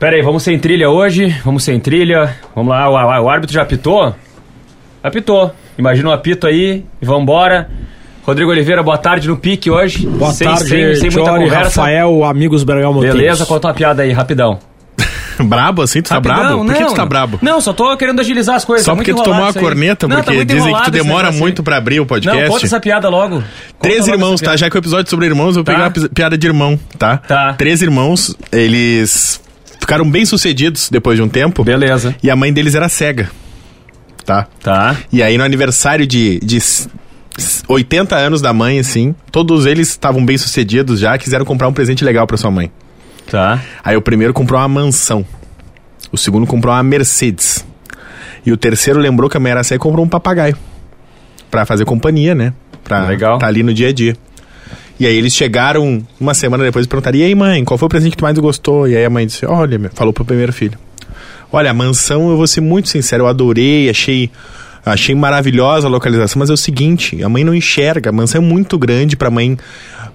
Pera aí, vamos sem trilha hoje, vamos sem trilha. Vamos lá, o, o árbitro já apitou? Apitou. Imagina um apito aí e vambora. Rodrigo Oliveira, boa tarde no pique hoje. Boa sem, tarde, sem, sem muita Jory, conversa. Rafael, amigos Bergamotenses. Beleza, conta uma piada aí, rapidão. brabo assim? Tu tá Rapidão, brabo? Por que não. tu tá brabo? Não, só tô querendo agilizar as coisas. Só tá porque muito tu tomou a corneta, Não, tá porque muito dizem que tu demora muito pra abrir o podcast. Não, conta essa piada logo. Três Conta logo irmãos, tá? Já que o episódio é sobre irmãos, eu vou Tá. pegar uma pi- piada de irmão, tá? Tá. Três irmãos, eles ficaram bem sucedidos depois de um tempo. Beleza. E a mãe deles era cega, tá? Tá. E aí no aniversário de, de s- s- 80 anos da mãe, assim, todos eles estavam bem sucedidos já, quiseram comprar um presente legal pra sua mãe. Tá. Aí o primeiro comprou uma mansão. O segundo comprou uma Mercedes. E o terceiro lembrou que a mãe era cega e comprou um papagaio. Pra fazer companhia, né? Pra Legal. tá ali no dia a dia. E aí eles chegaram uma semana depois e perguntaram: E aí, mãe, qual foi o presente que mais gostou? E aí a mãe disse: Olha, meu", falou pro primeiro filho: Olha, a mansão, eu vou ser muito sincero, eu adorei, achei. Achei maravilhosa a localização, mas é o seguinte, a mãe não enxerga, a mansão é muito grande pra mãe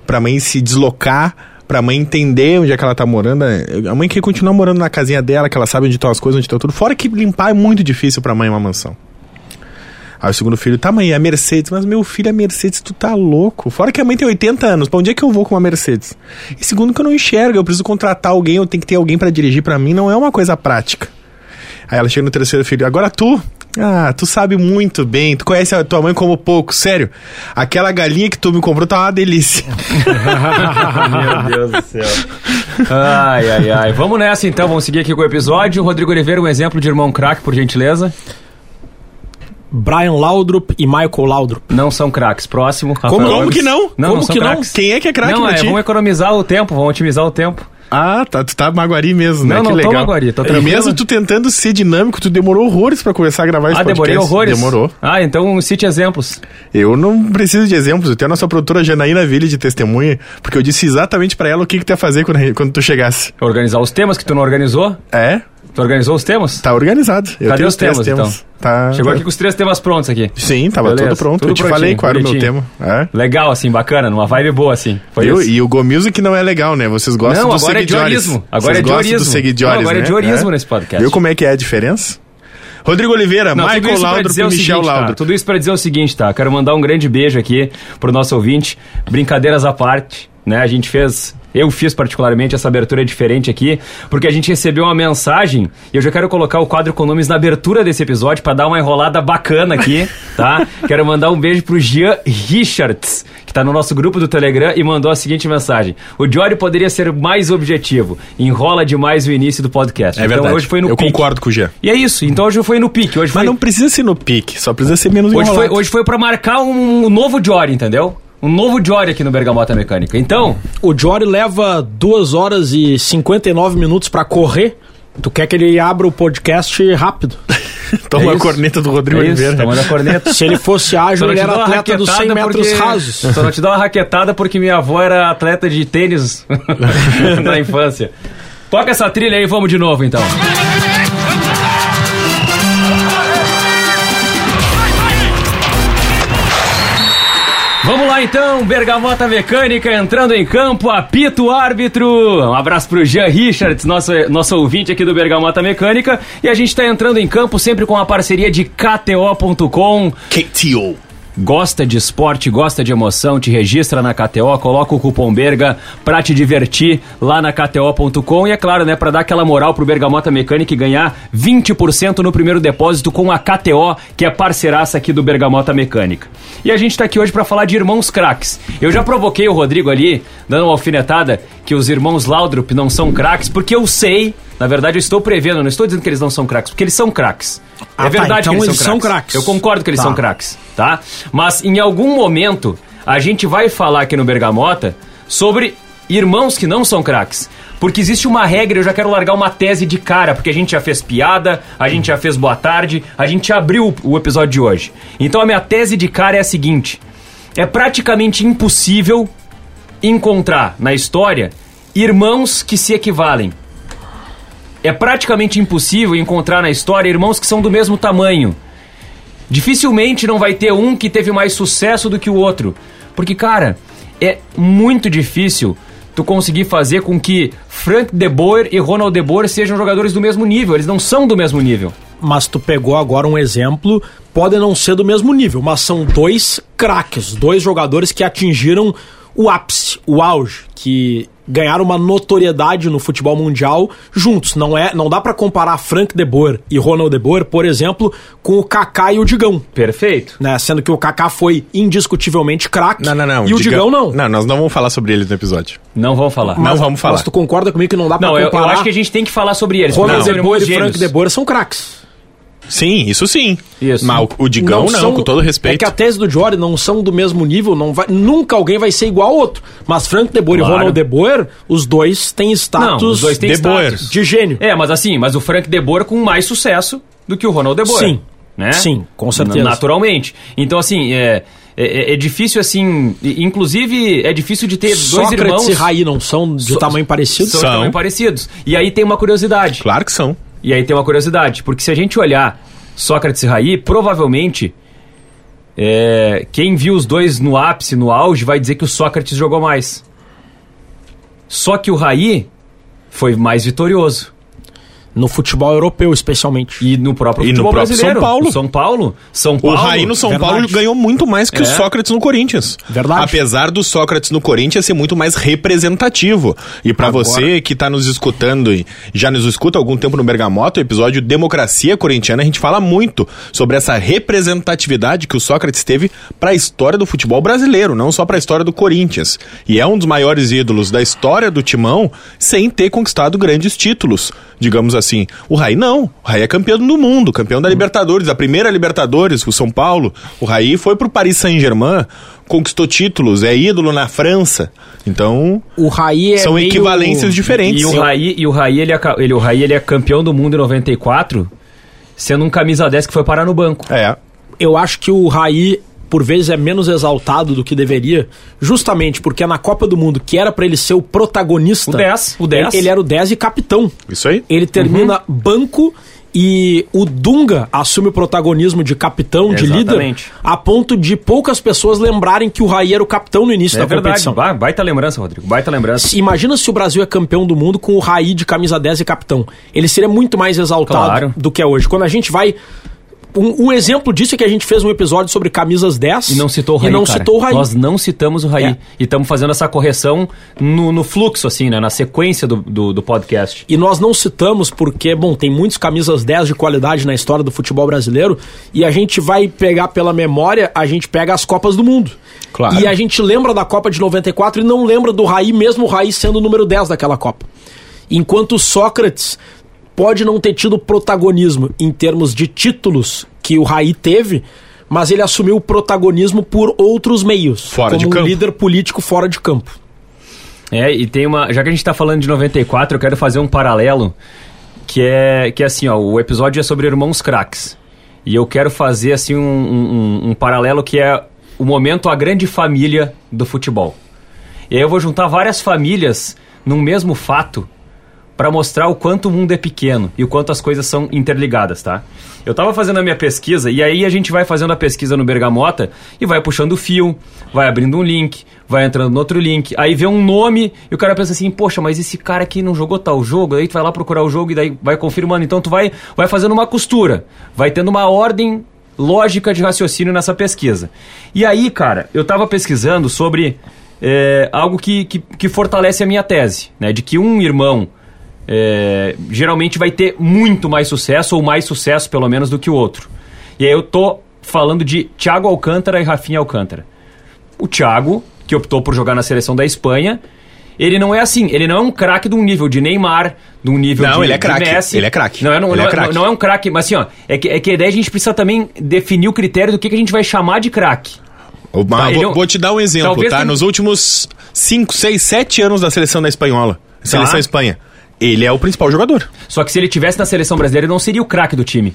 pra mãe se deslocar, pra mãe entender onde é que ela tá morando. A mãe quer continuar morando na casinha dela, que ela sabe onde estão as coisas, onde estão tudo. Fora que limpar é muito difícil pra mãe uma mansão. Aí o segundo filho, tá mãe, é a Mercedes. Mas meu filho, a Mercedes, tu tá louco. Fora que a mãe tem 80 anos, pra onde é que eu vou com uma Mercedes? E segundo que eu não enxergo, eu preciso contratar alguém, eu tenho que ter alguém pra dirigir pra mim, não é uma coisa prática. Aí ela chega no terceiro filho, agora tu? Ah, tu sabe muito bem, tu conhece a tua mãe como pouco, sério. Aquela galinha que tu me comprou tá uma delícia. Meu Deus do céu. Ai, ai, ai. Vamos nessa então, vamos seguir aqui com o episódio. Rodrigo Oliveira, um exemplo de irmão craque, por gentileza. Brian Laudrup e Michael Laudrup. Não são craques. Próximo. Rafael Como- Como que não? Não, Como não são que não? craques. Quem é que é craque Não, é, vamos economizar o tempo, vamos otimizar o tempo. Ah, tá, tu tá maguari mesmo, né? Não, que não tô legal. maguari, tô E mesmo tu tentando ser dinâmico, tu demorou horrores pra começar a gravar esse Ah, demorei podcast. horrores? Demorou. Ah, então cite exemplos. Eu não preciso de exemplos, eu tenho a nossa produtora Janaína Ville de testemunha, porque eu disse exatamente pra ela o que que tu ia fazer quando, quando tu chegasse. Organizar os temas que tu não organizou. É? Tu organizou os temas? Tá organizado. Eu Cadê os três temas, Tá. Chegou aqui com os três temas prontos aqui. Sim, tava Beleza, tudo pronto. tudo eu te prontinho, falei qual era o meu tema. É. Legal, assim, bacana, numa vibe boa, assim. Foi isso. E o Go Music não é legal, né? Vocês gostam Não, dos agora é seguidores. Agora Vocês é gostam seguidores, Não, agora é né? diorismo nesse podcast. Viu como é que é a diferença? Rodrigo Oliveira, Não, Michael dizer e Michel seguinte, tá? Tudo isso pra dizer o seguinte, tá? Quero mandar um grande beijo aqui pro nosso ouvinte. Brincadeiras à parte, né? A gente fez... Eu fiz particularmente essa abertura diferente aqui, porque a gente recebeu uma mensagem e eu já quero colocar o quadro com nomes na abertura desse episódio pra dar uma enrolada bacana aqui, tá? quero mandar um beijo pro Jean Richards, que tá no nosso grupo do Telegram e mandou a seguinte mensagem: O Jory poderia ser mais objetivo, enrola demais o início do podcast. É então verdade. hoje foi no eu pique. concordo com o Jean. E é isso, então hoje foi no pique. Hoje Mas foi não precisa ser no pique, só precisa ser menos Hoje foi, enrolado. hoje foi pra marcar um, novo Jory, entendeu? Um novo Jory aqui no Bergamota Mecânica. Então, O Jory leva 2 horas e 59 minutos pra correr. Tu quer que ele abra o podcast rápido. Toma é a isso. corneta do Rodrigo é Oliveira. tomando a corneta. Se ele fosse ágil, ele era atleta dos 100 raquetada metros porque- rasos. Só não te dou uma raquetada porque minha avó era atleta de tênis na infância. Toca essa trilha aí, vamos de novo então. Vamos lá então, Bergamota Mecânica entrando em campo, apita o árbitro. Um abraço pro Jean Richards, nosso, nosso ouvinte aqui do Bergamota Mecânica. E a gente tá entrando em campo sempre com a parceria de KTO.com. KTO. Gosta de esporte, gosta de emoção, te registra na KTO, coloca o cupom BERGA pra te divertir lá na KTO.com e é claro, né, pra dar aquela moral pro Bergamota Mecânica e ganhar 20% no primeiro depósito com a KTO, que é parceiraça aqui do Bergamota Mecânica. E a gente tá aqui hoje pra falar de irmãos craques. Eu já provoquei o Rodrigo ali, dando uma alfinetada, que os irmãos Laudrup não são craques, porque eu sei, na verdade eu estou prevendo, não estou dizendo que eles não são craques, porque eles são craques. Ah, é tá, verdade então que eles, eles são craques. Eu concordo que eles Tá. são craques, tá? Mas em algum momento a gente vai falar aqui no Bergamota sobre irmãos que não são craques. Porque existe uma regra, eu já quero largar uma tese de cara, porque a gente já fez piada, a gente já fez boa tarde, a gente já abriu o episódio de hoje. Então a minha tese de cara é a seguinte: é praticamente impossível encontrar na história irmãos que se equivalem. É praticamente impossível encontrar na história irmãos que são do mesmo tamanho. Dificilmente não vai ter um que teve mais sucesso do que o outro. Porque, cara, é muito difícil tu conseguir fazer com que Frank De Boer e Ronald De Boer sejam jogadores do mesmo nível. Eles não são do mesmo nível. Mas tu pegou agora um exemplo, podem não ser do mesmo nível, mas são dois craques, dois jogadores que atingiram o ápice, o auge, que ganharam uma notoriedade no futebol mundial juntos. Não é, não dá para comparar Frank De Boer e Ronald De Boer, por exemplo, com o Kaká e o Digão. Perfeito. Né? Sendo que o Kaká foi indiscutivelmente craque Não, não, não. e o Digão, não. Não, nós não vamos falar sobre eles no episódio. Não vão falar. Não vamos falar. Mas tu concorda comigo que não dá pra Não, eu, eu comparar acho que a gente tem que falar sobre eles. Ronald De Boer e Frank De. Boer são craques. Sim, isso sim. Isso. Mas o, Digão não, são- com todo É respeito. que a tese do Jory não são do mesmo nível, não vai, nunca alguém vai ser igual ao outro. Mas Frank De Boer Claro. e Ronald De Boer, os dois têm status Não, os dois têm De status. de gênio. É, mas assim, mas o Frank De Boer com mais sucesso do que o Ronald De Boer. Sim. Né? Sim, com certeza. Na- Naturalmente. Então, assim, é, é, é difícil, assim... Inclusive, é difícil de ter dois Sócrates irmãos... e Raí não são de So- tamanho parecido? São, São. também parecidos. E aí tem uma curiosidade. Claro que são. E aí tem uma curiosidade, porque se a gente olhar Sócrates e Raí, provavelmente é, quem viu os dois no ápice, no auge, vai dizer que o Sócrates jogou mais. Só que o Raí foi mais vitorioso. No futebol europeu, especialmente. E no próprio E no futebol próprio brasileiro. São Paulo. O São Paulo. São O Paulo. Raí no São verdade. Paulo ganhou muito mais que o É. Sócrates no Corinthians. Verdade. Apesar do Sócrates no Corinthians ser muito mais representativo. E pra Agora- você que tá nos escutando e já nos escuta há algum tempo no Bergamoto, o episódio Democracia Corintiana, a gente fala muito sobre essa representatividade que o Sócrates teve pra história do futebol brasileiro, não só pra história do Corinthians. E é um dos maiores ídolos da história do Timão sem ter conquistado grandes títulos, digamos assim. O Raí não. O Raí é campeão do mundo, campeão da Libertadores, a primeira Libertadores, o São Paulo. O Raí foi pro Paris Saint-Germain, conquistou títulos, é ídolo na França. Então, O Raí é são meio- equivalências diferentes. E o Raí, e o Raí, ele, é ele, o Raí, ele é campeão do mundo em 94, sendo um camisa 10 que foi parar no banco. É. Eu acho que o Raí, por vezes, é menos exaltado do que deveria, justamente porque na Copa do Mundo, que era pra ele ser o protagonista... O 10, o 10. Ele, ele era o 10 e capitão. Isso aí. Ele termina Uhum. banco e o Dunga assume o protagonismo de capitão, de líder, Exatamente. a ponto de poucas pessoas lembrarem que o Raí era o capitão no início É da verdade. competição. Ba- Baita lembrança, Rodrigo. Baita lembrança. Imagina se o Brasil é campeão do mundo com o Raí de camisa 10 e capitão. Ele seria muito mais exaltado Claro. do que é hoje. Quando a gente vai. Um, um exemplo disso é que a gente fez um episódio sobre camisas 10 E não citou o Raí, E não cara. citou o Raí. Nós não citamos o Raí. É. E estamos fazendo essa correção no, no fluxo, assim, né? Na sequência do, do, do podcast. E nós não citamos porque, bom, tem muitos camisas 10 de qualidade na história do futebol brasileiro e a gente vai pegar pela memória, a gente pega as Copas do Mundo. Claro. E a gente lembra da Copa de 94 e não lembra do Raí, mesmo o Raí sendo o número 10 daquela Copa. Enquanto o Sócrates pode não ter tido protagonismo em termos de títulos que o Raí teve, mas ele assumiu o protagonismo por outros meios, Fora como de um campo. líder político fora de campo. É, e tem uma. Já que a gente tá falando de 94, eu quero fazer um paralelo. Que é, que é assim, ó, o episódio é sobre irmãos craques. E eu quero fazer assim um, um- um- um paralelo que é o momento a grande família do futebol. E aí eu vou juntar várias famílias num mesmo fato para mostrar o quanto o mundo é pequeno e o quanto as coisas são interligadas, tá? Eu tava fazendo a minha pesquisa e aí a gente vai fazendo a pesquisa no Bergamota e vai puxando o fio, vai abrindo um link, vai entrando no outro link, aí vê um nome e o cara pensa assim, poxa, mas esse cara aqui não jogou tal jogo, aí tu vai lá procurar o jogo e daí vai confirmando, então tu vai, vai fazendo uma costura, vai tendo uma ordem lógica de raciocínio nessa pesquisa. E aí, cara, eu tava pesquisando sobre é, algo que, que, que fortalece a minha tese, né? De que um irmão é, geralmente vai ter muito mais sucesso, ou mais sucesso, pelo menos, do que o outro. E aí eu tô falando de Thiago Alcântara e Rafinha Alcântara. O Thiago, que optou por jogar na seleção da Espanha, ele não é assim, ele não é um craque de um nível de Neymar, de um nível Não, de, ele é craque, Messi. ele é craque, Não, é- não, ele não é é, craque. não é um craque, mas assim, ó, é que, é que daí a gente precisa também definir o critério do que, que a gente vai chamar de craque. Tá, ele é vou, um- vou te dar um exemplo, Talvez tá? tem- Nos últimos 5, 6, 7 anos da seleção da espanhola, seleção Tá. Espanha, ele é o principal jogador. Só que se ele tivesse na seleção brasileira, ele não seria o craque do time.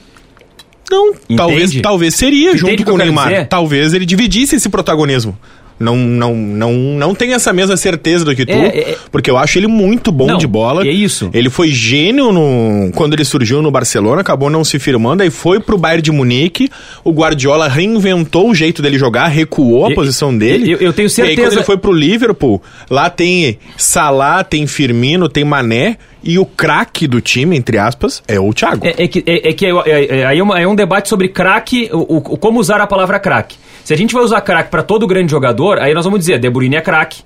Não, talvez, Entende? talvez seria Entende junto com o Neymar. dizer? Talvez ele dividisse esse protagonismo. Não, não, não, não tenho essa mesma certeza do que tu, É, é, é. porque eu acho ele muito bom Não, de bola. é isso. Ele foi gênio no, quando ele surgiu no Barcelona, acabou não se firmando, aí foi pro Bayern de Munique. O Guardiola reinventou o jeito dele jogar, recuou a E- posição dele. eu- eu tenho E aí, quando certeza- ele foi pro Liverpool, lá tem Salah, tem Firmino, tem Mané, e o craque do time, entre aspas, é o Thiago. É, é que, é, é que é, aí é, uma- é um debate sobre craque, o, o- como usar a palavra craque. Se a gente vai usar craque pra todo grande jogador, aí nós vamos dizer, De Bruyne é craque,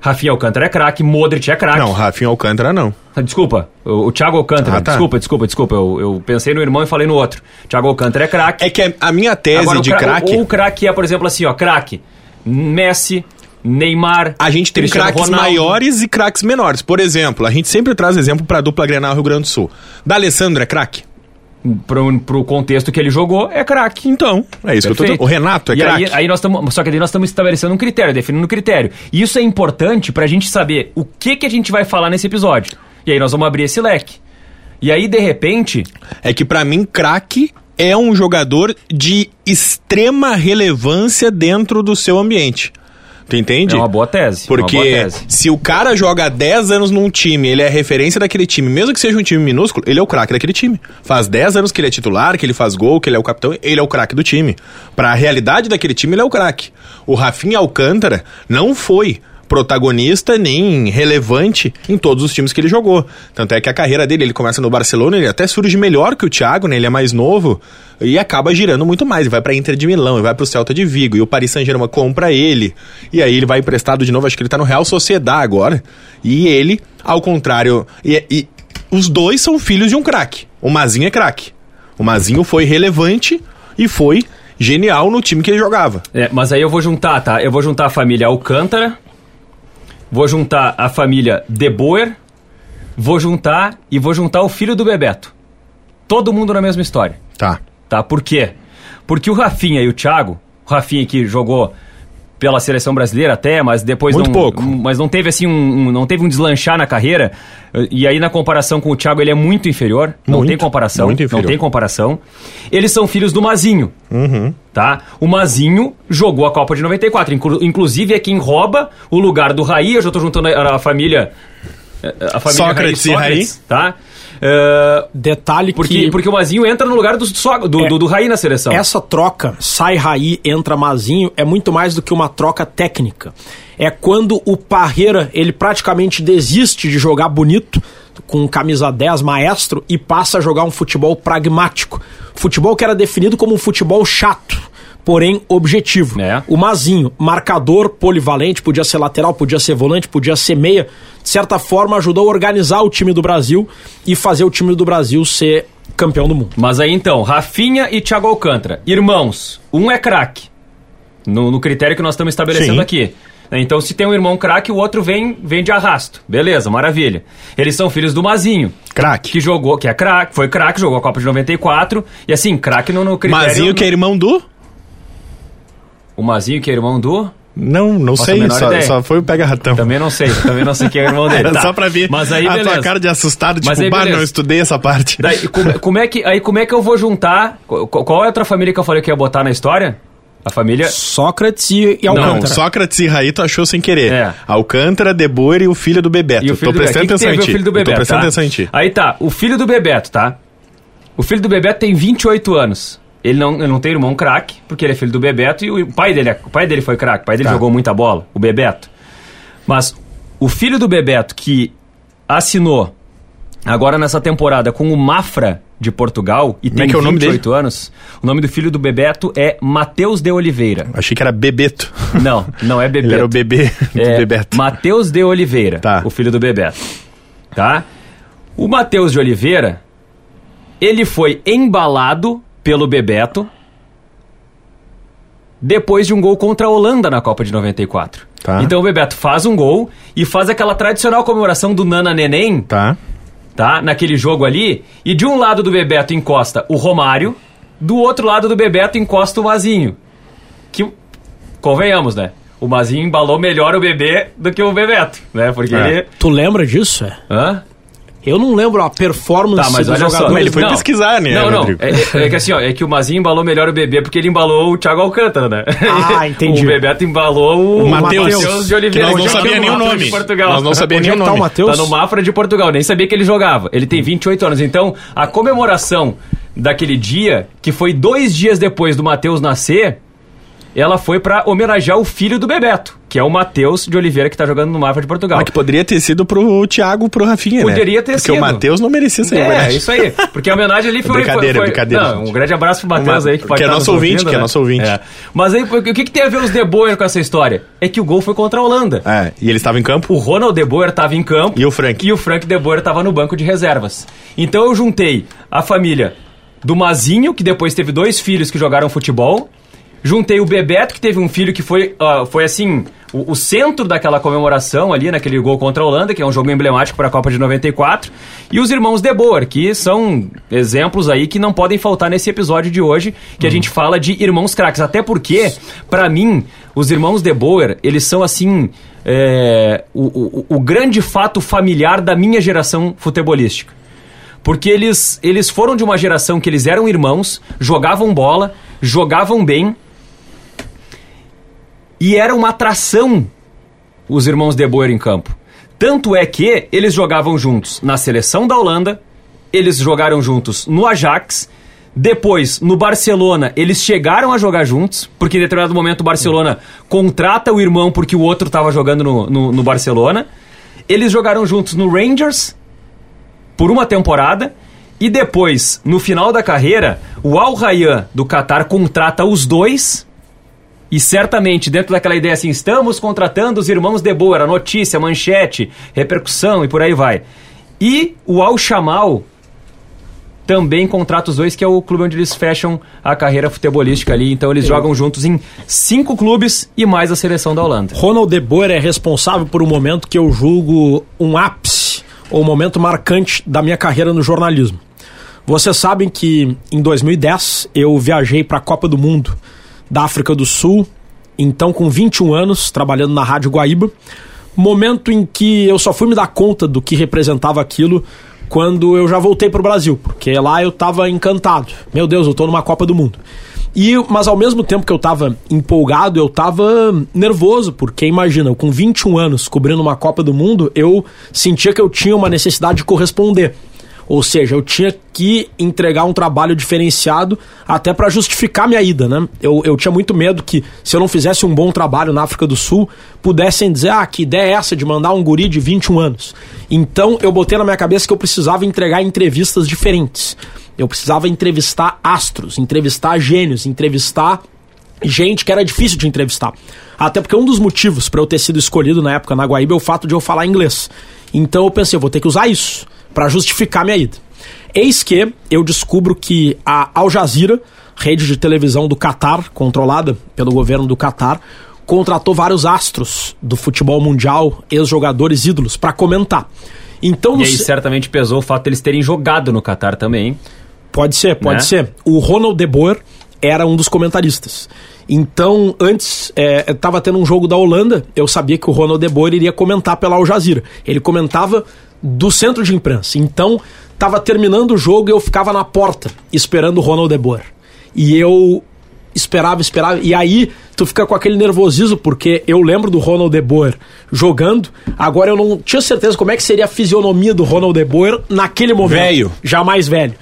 Rafinha Alcântara é craque, Modric é craque. Não, Rafinha Alcântara não. Ah, Desculpa, o, o Thiago Alcântara, Ah, tá. desculpa, desculpa, desculpa, eu, eu pensei no irmão e falei no outro. Thiago Alcântara é craque. É que a- a minha tese Agora, de cra- craque... Ou o craque é, por exemplo, assim, ó, craque, Messi, Neymar, A gente tem craques maiores e craques menores. Por exemplo, a gente sempre traz exemplo pra dupla Grenal Rio Grande do Sul. D'Alessandro é craque? Pro, pro contexto que ele jogou, é craque. Então, é isso que eu tô Perfeito. dizendo. O Renato é e craque? aí, aí nós estamos. Só que daí nós estamos estabelecendo um critério, definindo um critério. E isso é importante pra gente saber o que, que a gente vai falar nesse episódio. E aí nós vamos abrir esse leque. E aí, de repente, É que pra mim, craque é um jogador de extrema relevância dentro do seu ambiente. Tu entende? é uma boa tese. uma boa Porque tese. se o cara joga há 10 anos num time, ele é referência daquele time, mesmo que seja um time minúsculo, ele é o craque daquele time. Faz 10 anos que ele é titular, que ele faz gol, que ele é o capitão, ele é o craque do time. Pra realidade daquele time, ele é o craque. O Rafinha Alcântara não foi protagonista nem relevante em todos os times que ele jogou. Tanto é que a carreira dele, ele começa no Barcelona, ele até surge melhor que o Thiago, né? Ele é mais novo e acaba girando muito mais. Ele vai pra Inter de Milão, ele vai pro Celta de Vigo e o Paris Saint-Germain compra ele. E aí ele vai emprestado de novo, acho que ele tá no Real Sociedad agora. E ele, ao contrário, e, e os dois são filhos de um craque. O Mazinho é craque. O Mazinho foi relevante e foi genial no time que ele jogava. É, mas aí eu vou juntar, tá? Eu vou juntar a família Alcântara, vou juntar a família De Boer, vou juntar e vou juntar o filho do Bebeto. Todo mundo na mesma história. Tá. Tá? Por quê? Porque o Rafinha e o Thiago, o Rafinha que jogou pela seleção brasileira até, mas depois Muito não, pouco. mas não teve assim um, um- não teve um deslanchar na carreira. E aí na comparação com o Thiago ele é muito inferior, não Muito, tem comparação, muito não tem comparação. Eles são filhos do Mazinho. Uhum. Tá? O Mazinho jogou a Copa de 94, inclu- inclusive é quem rouba o lugar do Raí, eu já tô juntando a, a família a família Sócrates e Sócrates, tá? Eh, Detalhe porque, que porque o Mazinho entra no lugar do, do, É. do, do Raí na seleção. essa troca, sai Raí, entra Mazinho, é muito mais do que uma troca técnica. É quando o Parreira, ele praticamente desiste de jogar bonito, com camisa 10 maestro, e passa a jogar um futebol pragmático. Futebol que era definido como um futebol chato, porém objetivo. É. O Mazinho, marcador polivalente, podia ser lateral, podia ser volante, podia ser meia, de certa forma ajudou a organizar o time do Brasil e fazer o time do Brasil ser campeão do mundo. Mas aí então, Rafinha e Thiago Alcântara, irmãos, um é craque. No, no critério que nós estamos estabelecendo Sim. aqui. Então, se tem um irmão craque, o outro vem, vem de arrasto. Beleza, maravilha. Eles são filhos do Mazinho, Craque. que jogou, que é craque, foi craque, jogou a Copa de 94. E assim, craque no, no critério. Mazinho que é irmão do? O Mazinho, que é irmão do. Não, não Faço a sei, só, só foi o pega-ratão. Também não sei, também não sei quem é o irmão dele. Era Tá. só pra ver Mas aí, a beleza. tua cara de assustado, Mas tipo, aí, bah, não estudei essa parte. Daí, como, como é que, aí como é que eu vou juntar? Qual, qual é a outra família que eu falei que ia botar na história? A família. Sócrates e, e Não, Alcântara. Sócrates e Raí tu achou sem querer. É. Alcântara, De Boer e o filho do Bebeto. E o filho Tô do prestando Bebeto. atenção que em ti. o filho do Eu Bebeto, Tô prestando tá? atenção em ti. Aí tá, o filho do Bebeto, tá? O filho do Bebeto tem 28 anos. Ele não, ele não tem irmão craque, porque ele é filho do Bebeto e o pai dele, é- o pai dele foi craque, o pai dele Tá. jogou muita bola, o Bebeto. Mas o filho do Bebeto que assinou agora nessa temporada com o Mafra de Portugal e Como é tem que é o nome 28 anos, o nome do filho do Bebeto é Matheus de Oliveira. Achei que era Bebeto. Não, não é Bebeto. Ele era o bebê do É, Bebeto. Matheus de Oliveira, Tá. o filho do Bebeto. Tá? O Matheus de Oliveira, ele foi embalado pelo Bebeto depois de um gol contra a Holanda na Copa de 94. Tá. Então o Bebeto faz um gol e faz aquela tradicional comemoração do Nana Neném, Tá. tá? Naquele jogo ali, e de um lado do Bebeto encosta o Romário, do outro lado do Bebeto encosta o Mazinho. Que, convenhamos, né? O Mazinho embalou melhor o bebê do que o Bebeto, né? Porque É. ele... Tu lembra disso? É? Hã? Eu não lembro a performance Tá, mas dos olha só, ele foi não, pesquisar, né, Não, não. É, é- é que assim, ó, é que o Mazinho embalou melhor o bebê porque ele embalou o Thiago Alcântara, né? Ah, entendi. o Bebeto embalou o, O Mateus, Matheus de Oliveira. que nós não é sabia nem o nome. De Portugal. Nós não sabia nem é o que tá o nome. Matheus? Tá no Mafra de Portugal, nem sabia que ele jogava. Ele tem 28 anos. Então, a comemoração daquele dia, que foi dois dias depois do Matheus nascer, ela foi pra homenagear o filho do Bebeto, que é o Matheus de Oliveira, que tá jogando no Mafra de Portugal. Mas que poderia ter sido pro Thiago, pro Rafinha, né? Poderia ter Porque sido. o Matheus não merecia ser É, homenagem. isso aí. Porque a homenagem ali foi. Brincadeira, foi, brincadeira, Não, um grande abraço pro Matheus aí, que pode que é nosso nos ouvinte, ouvindo, que é né? nosso ouvinte. É. Mas aí, o que, que tem a ver os De Boer com essa história? É que o gol foi contra a Holanda. É, e ele estava em campo. O Ronald De Boer estava em campo. E o Frank. E o Frank De Boer estava no banco de reservas. Então eu juntei a família do Mazinho, que depois teve dois filhos que jogaram futebol. Juntei o Bebeto, que teve um filho que foi, ah, foi assim, o, o centro daquela comemoração ali, naquele gol contra a Holanda, que é um jogo emblemático para a Copa de 94. E os irmãos De Boer, que são exemplos aí que não podem faltar nesse episódio de hoje, que a gente fala de irmãos craques. Até porque, para mim, os irmãos De Boer, eles são assim, é, o, o, o grande fato familiar da minha geração futebolística. Porque eles, eles foram de uma geração que eles eram irmãos, jogavam bola, jogavam bem, e era uma atração os irmãos De Boer em campo. Tanto é que eles jogavam juntos na seleção da Holanda, eles jogaram juntos no Ajax, depois no Barcelona eles chegaram a jogar juntos, porque em determinado momento o Barcelona contrata o irmão porque o outro estava jogando no, no, no Barcelona. Eles jogaram juntos no Rangers por uma temporada. E depois, no final da carreira, o Al Rayyan do Qatar contrata os dois. E certamente, dentro daquela ideia assim, estamos contratando os irmãos De Boer, a notícia, manchete, repercussão e por aí vai. E o Al Shamal também contrata os dois, que é o clube onde eles fecham a carreira futebolística ali. Então eles jogam juntos em cinco clubes e mais a seleção da Holanda. Ronald De Boer é responsável por um momento que eu julgo um ápice ou um momento marcante da minha carreira no jornalismo. Vocês sabem que em 2010 eu viajei para a Copa do Mundo da África do Sul, então com 21 anos, trabalhando na Rádio Guaíba, momento em que eu só fui me dar conta do que representava aquilo quando eu já voltei para o Brasil, porque lá eu estava encantado. Meu Deus, eu estou numa Copa do Mundo. E, mas ao mesmo tempo que eu estava empolgado, eu estava nervoso, porque imagina, com 21 anos cobrindo uma Copa do Mundo, eu sentia que eu tinha uma necessidade de corresponder. Ou seja, eu tinha que entregar um trabalho diferenciado até para justificar minha ida, né? Eu, eu tinha muito medo que, se eu não fizesse um bom trabalho na África do Sul, pudessem dizer, ah, que ideia é essa de mandar um guri de 21 anos? Então, eu botei na minha cabeça que eu precisava entregar entrevistas diferentes. Eu precisava entrevistar astros, entrevistar gênios, entrevistar gente que era difícil de entrevistar. Até porque um dos motivos para eu ter sido escolhido na época na Guaíba é o fato de eu falar inglês. Então eu pensei, eu vou ter que usar isso para justificar minha ida. Eis que eu descubro que a Al Jazeera, rede de televisão do Catar, controlada pelo governo do Catar, contratou vários astros do futebol mundial, ex-jogadores ídolos, para comentar. Então, E aí se- certamente pesou o fato deles terem jogado no Qatar também. Pode ser, pode Né? ser. O Ronald De Boer era um dos comentaristas. Então, antes, é, estava tendo um jogo da Holanda, eu sabia que o Ronald De Boer iria comentar pela Al Jazeera. Ele comentava do centro de imprensa. Então, estava terminando o jogo e eu ficava na porta, esperando o Ronald De Boer. E eu esperava, esperava. E aí, tu fica com aquele nervosismo, porque eu lembro do Ronald De Boer jogando. Agora, eu não tinha certeza como é que seria a fisionomia do Ronald De Boer naquele momento. Velho. Já mais velho.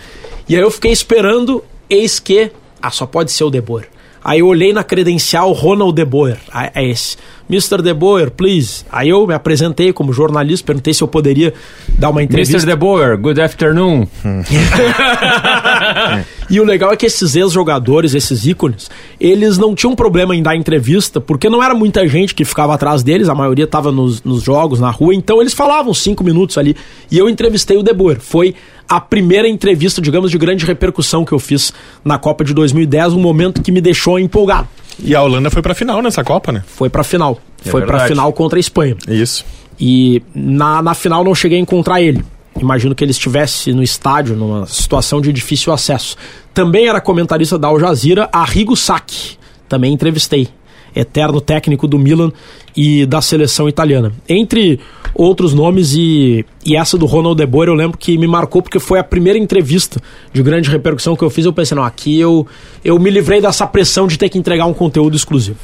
E aí eu fiquei esperando, eis que. Ah, só pode ser o De Boer. Aí eu olhei na credencial Ronald De Boer. É esse. Mr. De Boer, please. Aí eu me apresentei como jornalista, perguntei se eu poderia dar uma entrevista. Mr. De Boer, good afternoon. E o legal é que esses ex-jogadores, esses ícones, eles não tinham problema em dar entrevista, porque não era muita gente que ficava atrás deles, a maioria estava nos, nos jogos, na rua, então eles falavam cinco minutos ali. E eu entrevistei o De Boer. Foi a primeira entrevista, digamos, de grande repercussão que eu fiz na Copa de 2010, um momento que me deixou empolgado. E a Holanda foi pra final nessa Copa, né? Foi pra final. É Foi pra verdade. final contra a Espanha. Isso. E na, na final não cheguei a encontrar ele. Imagino que ele estivesse no estádio, numa situação de difícil acesso. Também era comentarista da Al Jazeera, Arrigo Sacchi. Também entrevistei. eterno técnico do Milan e da seleção italiana. Entre outros nomes e, e essa do Ronald De Boer eu lembro que me marcou porque foi a primeira entrevista de grande repercussão que eu fiz. Eu pensei, não, aqui eu, eu me livrei dessa pressão de ter que entregar um conteúdo exclusivo.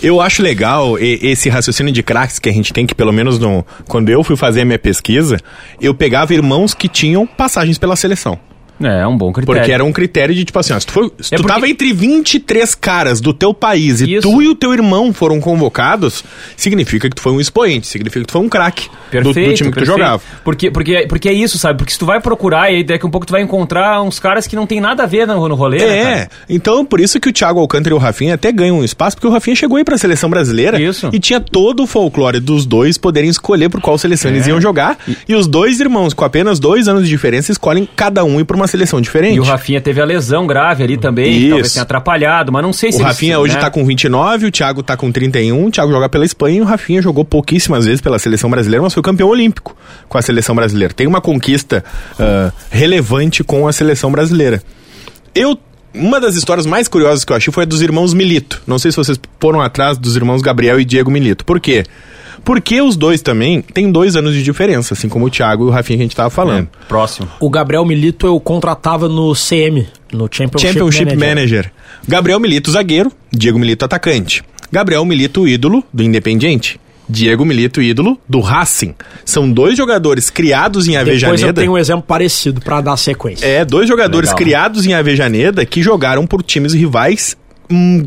Eu acho legal esse raciocínio de craques que a gente tem, que pelo menos no, quando eu fui fazer a minha pesquisa, eu pegava irmãos que tinham passagens pela seleção. É, é um bom critério. Porque era um critério de, tipo assim, ó, se tu, foi, se É tu porque- tava entre 23 caras do teu país e Isso. tu e o teu irmão foram convocados, significa que tu foi um expoente, significa que tu foi um craque do, Perfeito, do time que tu jogava. Porque, porque, porque é isso, sabe? Porque se tu vai procurar e daqui a um pouco tu vai encontrar uns caras que não tem nada a ver no, no rolê, né, É, cara? então por isso que o Thiago Alcântara e o Rafinha até ganham um espaço, porque o Rafinha chegou aí pra seleção brasileira Isso. e tinha todo o folclore dos dois poderem escolher por qual seleção eles É. iam jogar. E... os dois irmãos, com apenas dois anos de diferença, escolhem cada um ir pra uma seleção diferente. E o Rafinha teve a lesão grave ali também, Isso. talvez tenha atrapalhado, mas não sei se O eles- Rafinha hoje né? tá com 29, o Thiago tá com 31, o Thiago joga pela Espanha e o Rafinha jogou pouquíssimas vezes pela seleção brasileira, mas foi campeão olímpico com a seleção brasileira. Tem uma conquista ah, relevante com a seleção brasileira. Eu. Uma das histórias mais curiosas que eu achei foi a dos irmãos Milito. Não sei se vocês foram atrás dos irmãos Gabriel e Diego Milito. Por quê? Porque os dois também têm dois anos de diferença, assim como o Thiago e o Rafinha que a gente tava falando. É, próximo. O Gabriel Milito eu contratava no CM, no Championship, Championship Manager. Manager. Gabriel Milito, zagueiro. Diego Milito, atacante. Gabriel Milito, ídolo do Independiente. Diego Milito, ídolo do Racing. São dois jogadores criados em Depois eu Avejaneda. tenho um exemplo parecido pra dar sequência. É, dois jogadores Legal. criados em Avejaneda que jogaram por times rivais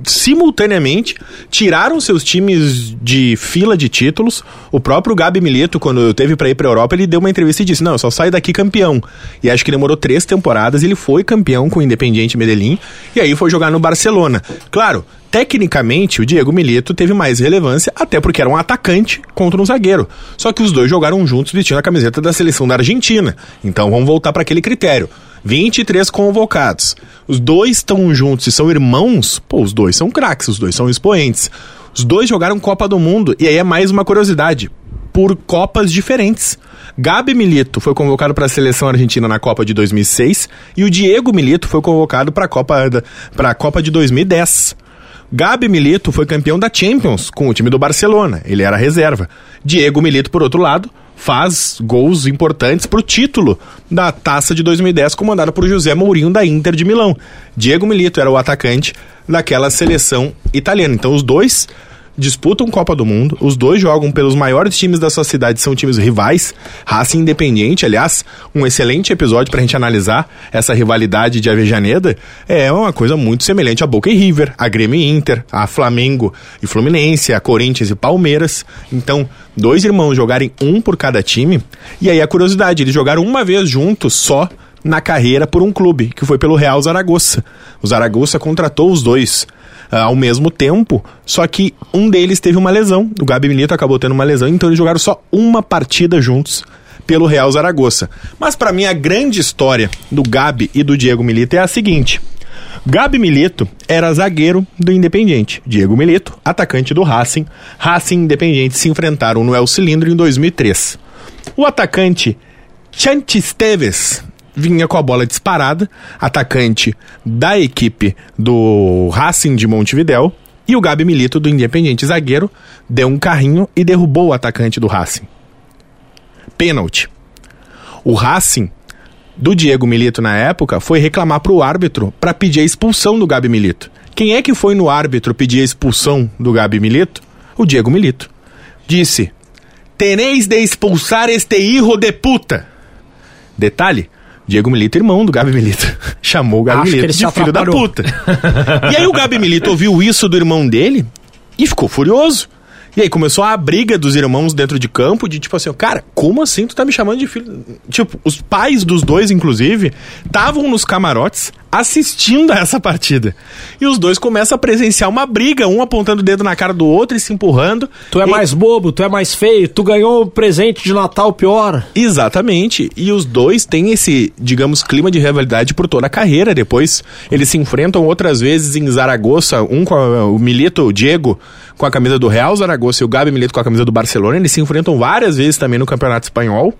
simultaneamente, tiraram seus times de fila de títulos. O próprio Gabi Milito, quando teve pra ir pra Europa, ele deu uma entrevista e disse: Não, eu só saio daqui campeão. E acho que demorou três temporadas, ele foi campeão com o Independiente Medellín e aí foi jogar no Barcelona. Claro. Tecnicamente, o Diego Milito teve mais relevância, até porque era um atacante contra um zagueiro. Só que os dois jogaram juntos vestindo a camiseta da seleção da Argentina. Então vamos voltar para aquele critério. 23 convocados. Os dois estão juntos e são irmãos, pô, os dois são craques, os dois são expoentes. Os dois jogaram Copa do Mundo, e aí é mais uma curiosidade. Por Copas diferentes. Gabi Milito foi convocado para a seleção argentina na Copa de 2006 e o Diego Milito foi convocado para a Copa, pra Copa de 2010. Gabi Milito foi campeão da Champions com o time do Barcelona. Ele era reserva. Diego Milito, por outro lado, faz gols importantes pro título da Taça de 2010, comandada por José Mourinho da Inter de Milão. Diego Milito era o atacante daquela seleção italiana. Então os dois disputam Copa do Mundo, os dois jogam pelos maiores times da sua cidade, são times rivais, Racing Independiente, aliás, um excelente episódio pra gente analisar essa rivalidade de Avejaneda, é uma coisa muito semelhante a Boca e River, a Grêmio e Inter, a Flamengo e Fluminense, a Corinthians e Palmeiras. Então, dois irmãos jogarem um por cada time, e aí a curiosidade, eles jogaram uma vez juntos só na carreira por um clube, que foi pelo Real Zaragoza. O Zaragoza contratou os dois ao mesmo tempo, só que um deles teve uma lesão. O Gabi Milito acabou tendo uma lesão, então eles jogaram só uma partida juntos pelo Real Zaragoza. Mas pra mim a grande história do Gabi e do Diego Milito é a seguinte: Gabi Milito era zagueiro do Independiente. Diego Milito, atacante do Racing. Racing e Independiente se enfrentaram no El Cilindro em 2003. O atacante Chanti Esteves vinha com a bola disparada, atacante da equipe do Racing de Montevidéu, e o Gabi Milito do Independiente zagueiro deu um carrinho e derrubou o atacante do Racing. Pênalti. O Racing do Diego Milito na época foi reclamar pro árbitro para pedir a expulsão do Gabi Milito. Quem é que foi no árbitro pedir a expulsão do Gabi Milito? O Diego Milito. Disse: Teneis de expulsar este hijo de puta. Detalhe: Diego Milito, irmão do Gabi Milito. Chamou o Gabi Acho Milito de filho da puta. e aí o Gabi Milito ouviu isso do irmão dele e ficou furioso. E aí começou a briga dos irmãos dentro de campo, de tipo assim, cara, como assim tu tá me chamando de filho? Tipo, os pais dos dois, inclusive, estavam nos camarotes assistindo a essa partida. E os dois começam a presenciar uma briga, um apontando o dedo na cara do outro e se empurrando. Tu é E- mais bobo, tu é mais feio, tu ganhou o presente de Natal pior. Exatamente. E os dois têm esse, digamos, clima de rivalidade por toda a carreira. Depois eles se enfrentam outras vezes em Zaragoza, um com a- o Milito, o Diego, com a camisa do Real Zaragoza e o Gabi Milito com a camisa do Barcelona. Eles se enfrentam várias vezes também no Campeonato Espanhol.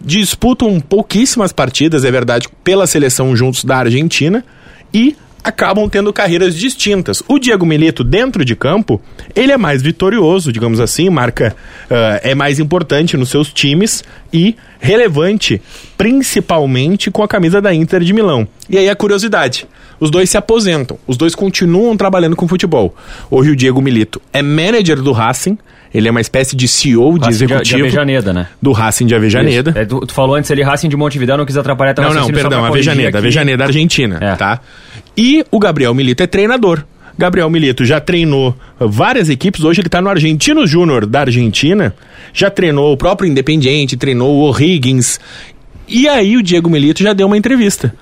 Disputam pouquíssimas partidas, é verdade, pela seleção juntos da Argentina. E acabam tendo carreiras distintas. O Diego Milito, dentro de campo, ele é mais vitorioso, digamos assim, marca uh, é mais importante nos seus times e relevante, principalmente com a camisa da Inter de Milão. E aí a curiosidade. Os dois se aposentam, os dois continuam trabalhando com futebol. Hoje o Diego Milito é manager do Racing, ele é uma espécie de CEO, de Racing executivo. de Avejaneda, né? Do Racing de Avejaneda. É, tu, tu falou antes ali Racing de Montevideo, não quis atrapalhar teu Não, não, perdão, Avejaneda. Avejaneda Argentina, É. tá? E o Gabriel Milito é treinador. Gabriel Milito já treinou várias equipes, hoje ele tá no Argentino Júnior da Argentina, já treinou o próprio Independiente, treinou o O'Higgins. E aí o Diego Milito já deu uma entrevista.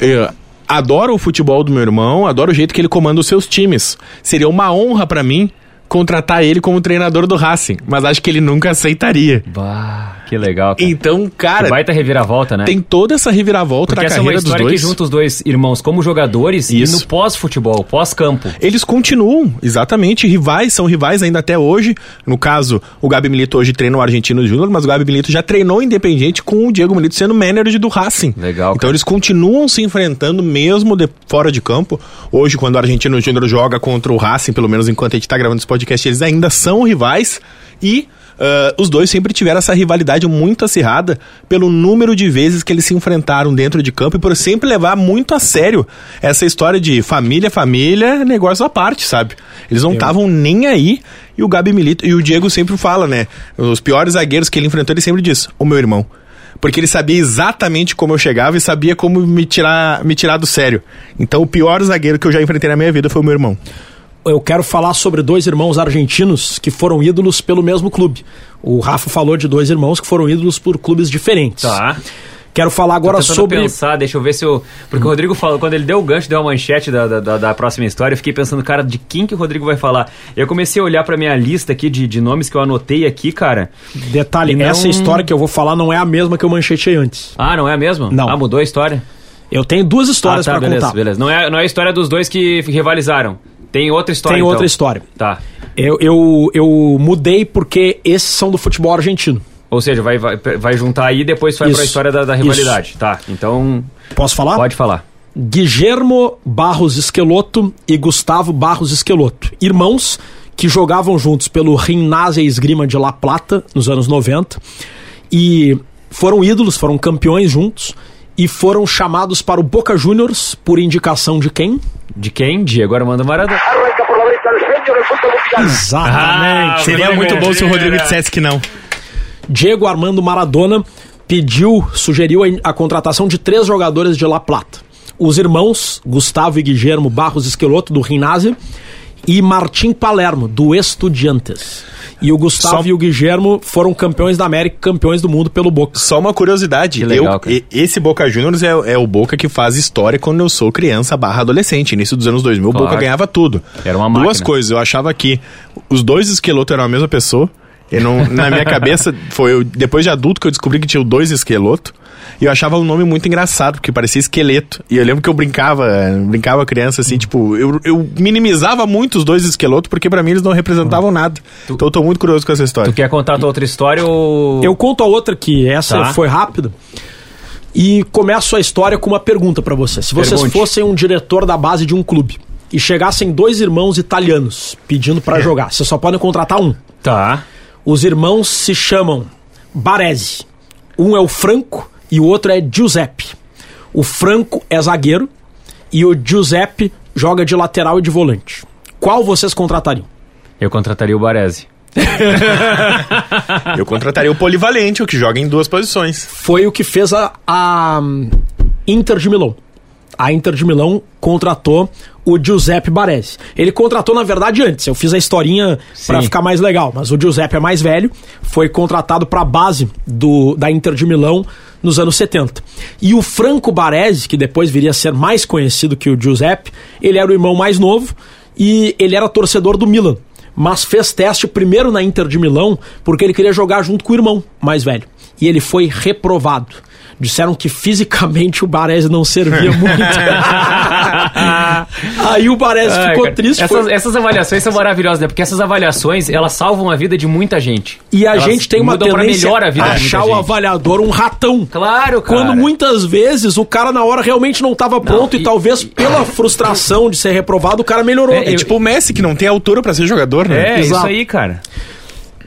Eu adoro o futebol do meu irmão, adoro o jeito que ele comanda os seus times. Seria uma honra pra mim contratar ele como treinador do Racing, mas acho que ele nunca aceitaria. Bah, que legal, cara. Então, cara, Que baita reviravolta, né? tem toda essa reviravolta Porque da é uma carreira dos história dois. que junta os dois irmãos como jogadores Isso. e no pós-futebol, pós-campo. Eles continuam, exatamente, rivais, são rivais ainda até hoje. No caso, o Gabi Milito hoje treina o Argentino Júnior, mas o Gabi Milito já treinou independente com o Diego Milito sendo manager do Racing. Legal, Então cara. eles continuam se enfrentando mesmo de fora de campo. Hoje, quando o Argentino Júnior joga contra o Racing, pelo menos enquanto a gente tá gravando esse podcast, eles ainda são rivais e ah, os dois sempre tiveram essa rivalidade muito acirrada pelo número de vezes que eles se enfrentaram dentro de campo e por sempre levar muito a sério essa história de família, família, negócio à parte, sabe? Eles não estavam nem aí e o Gabi Milito e o Diego sempre fala, né? Os piores zagueiros que ele enfrentou, ele sempre diz: "O meu irmão". Porque ele sabia exatamente como eu chegava e sabia como me tirar, me tirar do sério. Então o pior zagueiro que eu já enfrentei na minha vida foi o meu irmão. Eu quero falar sobre dois irmãos argentinos que foram ídolos pelo mesmo clube. O Rafa falou de dois irmãos que foram ídolos por clubes diferentes. Tá. Quero falar agora sobre. pensar, deixa eu ver se eu... Porque o Rodrigo falou, quando ele deu o gancho, deu a manchete da, da, da- próxima história, eu fiquei pensando, cara, de quem que o Rodrigo vai falar? Eu comecei a olhar pra minha lista aqui de, de nomes que eu anotei aqui, cara. Detalhe, não- essa história que eu vou falar não é a mesma que eu manchetei antes. Ah, não é mesmo? Não. Ah, mudou a história? Eu tenho duas histórias ah, tá, pra beleza, contar. beleza. Não é, não é a história dos dois que rivalizaram. Tem outra história, Tem então. outra história. Tá. Eu, eu, eu mudei porque esses são do futebol argentino. Ou seja, vai, vai, vai juntar aí e depois vai Isso. pra história da, da rivalidade. Tá, então Posso falar? pode falar. Guillermo Barros Esqueloto e Gustavo Barros Esqueloto, irmãos que jogavam juntos pelo Gimnasia Esgrima de La Plata nos anos 90 e foram ídolos, foram campeões juntos e foram chamados para o Boca Juniors por indicação de quem? De quem? Diego Armando Maradona. Exatamente. Ah, Seria muito bom se o Rodrigo dissesse que não. Diego Armando Maradona pediu, sugeriu a, a contratação de três jogadores de La Plata. Os irmãos Gustavo e Guillermo Barros Esqueloto, do Gimnasia, e Martim Palermo, do Estudiantes. E o Gustavo Só- e o Guillermo foram campeões da América, campeões do mundo pelo Boca. Só uma curiosidade. Que legal, eu, esse Boca Juniors é, é o Boca que faz história quando eu sou criança barra adolescente. Início dos anos 2000, o Claro. Boca ganhava tudo. Era uma Duas máquina. coisas. Eu achava que os dois esquelotos eram a mesma pessoa. Eu não, na minha cabeça, foi eu- depois de adulto que eu descobri que tinha dois esquelotos. E eu achava o nome muito engraçado, porque parecia esqueleto. E eu lembro que eu brincava, brincava criança assim, tipo, eu, eu minimizava muito os dois esquelotos, porque pra mim eles não representavam nada. Então eu tô muito curioso com essa história. Tu quer contar a tua outra história ou... Eu conto a outra que essa Tá. foi rápida. E começo a história com uma pergunta pra você. Se vocês Pergunte. fossem um diretor da base de um clube e chegassem dois irmãos italianos pedindo pra jogar, vocês só podem contratar um. Tá. Os irmãos se chamam Baresi. Um é o Franco e o outro é Giuseppe. O Franco é zagueiro e o Giuseppe joga de lateral e de volante. Qual vocês contratariam? Eu contrataria o Baresi. Eu contrataria o polivalente, o que joga em duas posições. Foi o que fez a, a hum, Inter de Milão. A Inter de Milão contratou o Giuseppe Baresi. Ele contratou, na verdade, antes. Eu fiz a historinha pra Sim. ficar mais legal, mas o Giuseppe é mais velho, foi contratado pra base do, da Inter de Milão nos anos 70. E o Franco Baresi, que depois viria a ser mais conhecido que o Giuseppe, ele era o irmão mais novo e ele era torcedor do Milan. Mas fez teste primeiro na Inter de Milão porque ele queria jogar junto com o irmão mais velho. E ele foi reprovado. Disseram que fisicamente o Baresi não servia muito. Aí o Baresi Ai, ficou cara, triste. Essas, foi- essas avaliações são maravilhosas, né? Porque essas avaliações, elas salvam a vida de muita gente. E a Elas gente tem uma tendência melhor a vida a achar o avaliador um ratão. Claro, cara. Quando muitas vezes o cara na hora realmente não estava pronto e, e- talvez pela frustração de ser reprovado o cara melhorou. É, É tipo o Messi, que não tem altura pra ser jogador, né? É, isso Exato. aí, cara.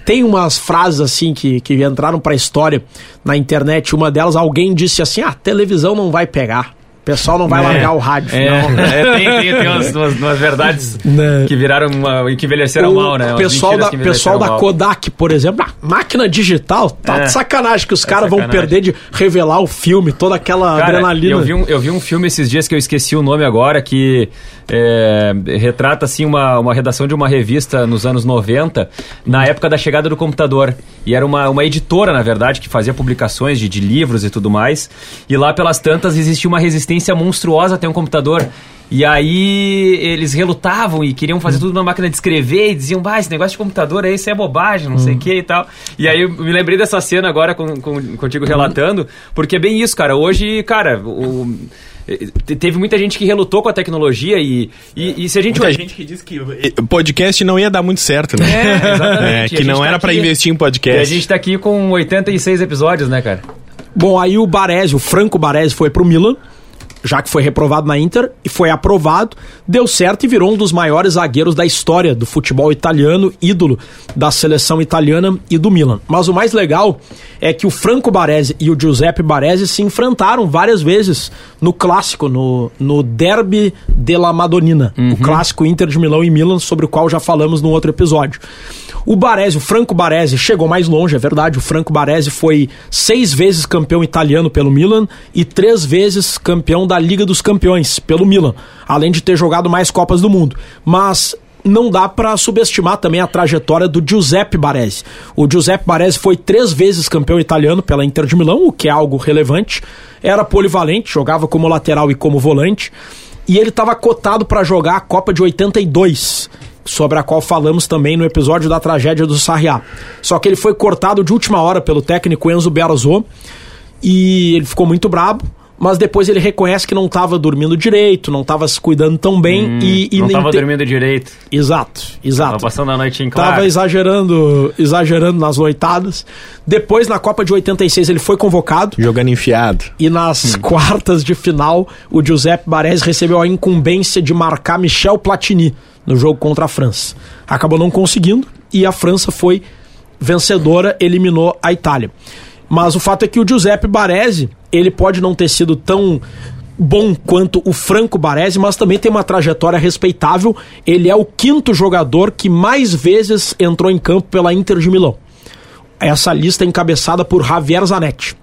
Tem umas frases assim que, que entraram pra história na internet. Uma delas, alguém disse assim: ah, televisão não vai pegar. O pessoal não vai largar o rádio. É, Não. é, tem, tem, tem umas, umas- umas verdades Né. que viraram uma, que envelheceram O mal, né? Umas pessoal da, pessoal da mal. Kodak, por exemplo, ah, máquina digital, tá É. de sacanagem que os caras vão perder de revelar o filme, toda aquela Cara, adrenalina. Eu vi, um, eu vi um filme esses dias que eu esqueci o nome agora, que é, retrata assim uma, uma redação de uma revista nos anos 90, na época da chegada do computador. E era uma, uma editora, na verdade, que fazia publicações de, de livros e tudo mais. E lá pelas tantas existia uma resistência monstruosa a ter um computador. E aí eles relutavam e queriam fazer tudo na máquina de escrever e diziam, bah, esse negócio de computador aí, isso é bobagem, não sei o que e tal. E aí eu me lembrei dessa cena agora com, com- contigo relatando, porque é bem isso, cara. Hoje, cara, o- te- teve muita gente que relutou com a tecnologia e, e, e se a gente... Muita gente que diz que o podcast não ia dar muito certo, né? É, exatamente. É, que não tá era pra aqui- investir em E a podcast. gente tá aqui com 86 episódios, né, cara? Bom, aí o Baresi, o Franco Baresi foi pro Milan, já que foi reprovado na Inter, e foi aprovado, deu certo e virou um dos maiores zagueiros da história do futebol italiano, ídolo da seleção italiana e do Milan. Mas o mais legal é que o Franco Baresi e o Giuseppe Baresi se enfrentaram várias vezes no clássico, no, no Derby della Madonnina, o clássico Inter de Milão e Milan, sobre o qual já falamos no outro episódio. O Baresi, o Franco Baresi, chegou mais longe, é verdade. O Franco Baresi foi seis vezes campeão italiano pelo Milan e três vezes campeão da Liga dos Campeões pelo Milan, além de ter jogado mais Copas do Mundo. Mas não dá pra subestimar também a trajetória do Giuseppe Baresi. O Giuseppe Baresi foi três vezes campeão italiano pela Inter de Milão, o que é algo relevante. Era polivalente, jogava como lateral e como volante. E ele estava cotado para jogar a Copa de 82 sobre a qual falamos também no episódio da tragédia do Sarriá. Só que ele foi cortado de última hora pelo técnico Enzo Berzot e ele ficou muito brabo. Mas depois ele reconhece que não estava dormindo direito, não estava se cuidando tão bem e, e Hum, não nem tava te- dormindo direito. Exato, Tava exato. passando a noite em Tava claro. exagerando, exagerando nas noitadas. Depois, na Copa de 86, ele foi convocado. Jogando enfiado. E nas quartas de final, o Giuseppe Baresi recebeu a incumbência de marcar Michel Platini no jogo contra a França. Acabou não conseguindo e a França foi vencedora, eliminou a Itália. Mas o fato é que o Giuseppe Baresi, ele pode não ter sido tão bom quanto o Franco Baresi, mas também tem uma trajetória respeitável. Ele é o quinto jogador que mais vezes entrou em campo pela Inter de Milão. Essa lista é encabeçada por Javier Zanetti.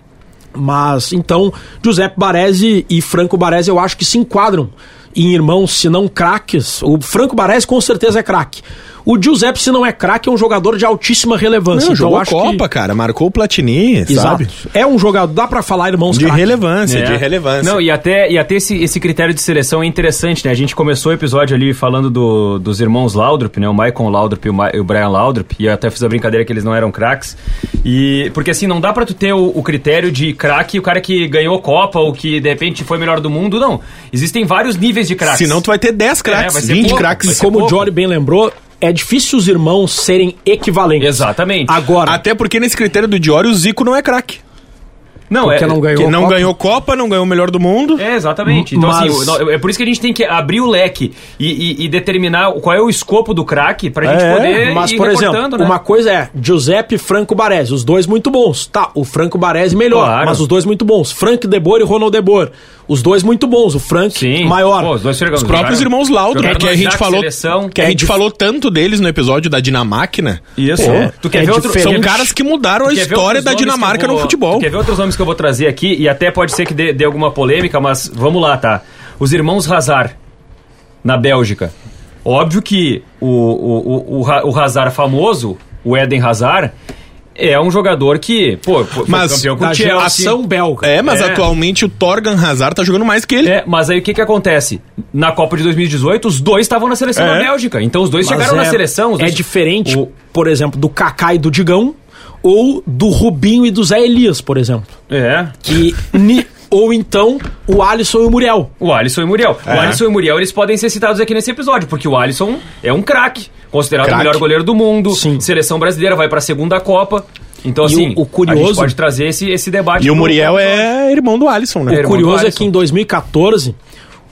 Mas então, Giuseppe Baresi e Franco Baresi eu acho que se enquadram em irmãos, se não craques. O Franco Baresi com certeza é craque. O Giuseppe, se não é craque, é um jogador de altíssima relevância. Não, Então, eu jogou acho Copa, que... cara. Marcou o Platini, Exato. sabe? É um jogador, dá pra falar irmãos De craque. relevância, É. de relevância. Não, e até, e até esse, esse critério de seleção é interessante, né? A gente começou o episódio ali falando do- dos irmãos Laudrup, né? O Michael Laudrup e o, Ma- o Brian Laudrup. E eu até fiz a brincadeira que eles não eram craques. E, porque assim, não dá pra tu ter o, o critério de craque, o cara que ganhou Copa ou que de repente foi melhor do mundo. Não. Existem vários níveis de craques. Senão tu vai ter 10 craques, vai ser 20 pouco, craques. Como o pouco. Johnny bem lembrou, é difícil os irmãos serem equivalentes. Exatamente. Agora, Até porque nesse critério do Diori, o Zico não é craque. Não, porque é, não ganhou Que não Copa. ganhou Copa, não ganhou o melhor do mundo. É, exatamente. Então, Mas- assim, é por isso que a gente tem que abrir o leque e, e- e determinar qual é o escopo do craque pra gente É, poder Mas, ir por exemplo, né? uma coisa é Giuseppe e Franco Baresi, os dois muito bons. Tá, o Franco Baresi melhor, Claro. mas os dois muito bons. Frank De Boer e Ronald De Boer, os dois muito bons. O Frank Sim. maior. Pô, os dois Os próprios irmãos Laudrup, jogaram que a gente falou, seleção. que a É gente dif- falou tanto deles no episódio da Dinamáquina. Isso. Pô, tu quer é ver outro... São caras que mudaram a história da Dinamarca vou- no futebol. tu Quer ver outros nomes que eu vou trazer aqui e até pode ser que dê, dê alguma polêmica, mas vamos lá, tá? Os irmãos Hazard, na Bélgica. Óbvio que o, o, o, o, Hazard famoso, o Eden Hazard, é um jogador que, pô, foi Mas campeão com o Chelsea. geração belga. É, mas É. atualmente o Torgan Hazard tá jogando mais que ele. É, mas aí o que que acontece? Na Copa de 2018, os dois estavam na seleção É. da Bélgica. Então os dois Mas chegaram é, na seleção. os É dois- diferente, O- por exemplo, do Kaká e do Digão ou do Rubinho e do Zé Elias, por exemplo. É. Que ni- ou então o Alisson e o Muriel. O Alisson e o Muriel. O Alisson e o Muriel, eles podem ser citados aqui nesse episódio, porque o Alisson é um craque. Considerado Craque. o melhor goleiro do mundo. Sim. Seleção brasileira, vai pra segunda Copa. Então, E assim, o- o curioso- a gente pode trazer esse, esse debate. E o Muriel pro- é irmão do Alisson, né? É, O curioso é que em 2014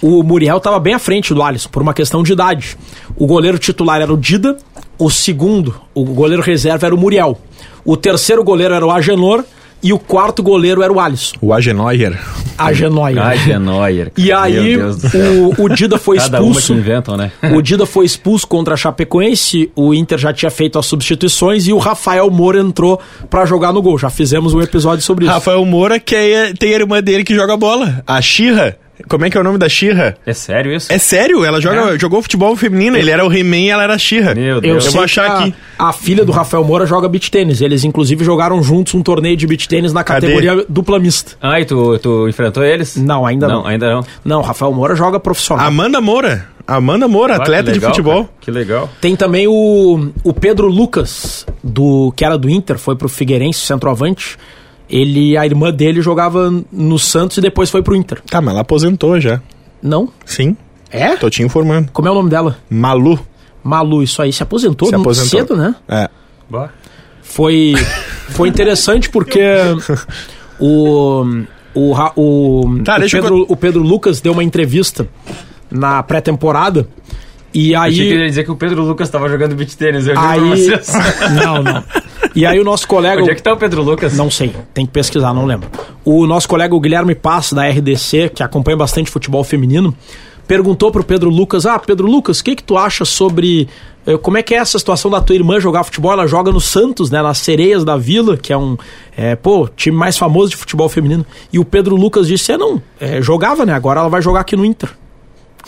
o Muriel estava bem à frente do Alisson por uma questão de idade. O goleiro titular era o Dida, o segundo, o goleiro reserva era o Muriel. O terceiro goleiro era o Agenor e o quarto goleiro era o Alisson. O que é Neuer. E aí o, o Dida foi Cada uma que expulso. inventam, né? O Dida foi expulso contra a Chapecoense, o Inter já tinha feito as substituições e o Rafael Moura entrou pra jogar no gol. Já fizemos um episódio sobre isso. Rafael Moura, que é, tem a irmã dele que joga bola. A Xirra. Como é que é o nome da Xirra? É sério isso? É sério, ela joga, jogou futebol feminino. Ele era o He-Man e ela era a Xirra. Meu Eu, Deus. Eu sei vou achar que a, aqui. a filha do Rafael Moura joga beach tênis. Eles, inclusive, jogaram juntos um torneio de beach tênis na Cadê? categoria dupla mista. Ah, e tu, tu enfrentou eles? Não, ainda não. Não, ainda não. Não, Rafael Moura joga profissional. Amanda Moura. Amanda Moura, Ah, atleta de legal, futebol. cara. Que legal. Tem também o, o Pedro Lucas, do que era do Inter, foi pro Figueirense, centroavante. Ele, a irmã dele jogava no Santos e depois foi pro Inter. Tá, mas ela aposentou já. Não? Sim, É? tô te informando. Como é o nome dela? Malu. Malu, isso aí. Se aposentou, Se aposentou. cedo, né? É. Bah. Foi, foi interessante porque o, o, o, Tá, o, deixa eu Pedro, o Pedro Lucas deu uma entrevista na pré-temporada e Achei que ele aí... ia dizer que o Pedro Lucas tava jogando beat tênis. Eu aí não, não. E aí o nosso colega... Onde é que tá o Pedro Lucas? Não sei, tem que pesquisar, não lembro. O nosso colega o Guilherme Passo, da RDC, que acompanha bastante futebol feminino, perguntou pro Pedro Lucas: Ah, Pedro Lucas, o que, que tu acha sobre. eh, como é que é essa situação da tua irmã jogar futebol? Ela joga no Santos, né? Nas Sereias da Vila, que é um. É, pô, time mais famoso de futebol feminino. E o Pedro Lucas disse: É, não, é, jogava, né? Agora ela vai jogar aqui no Inter.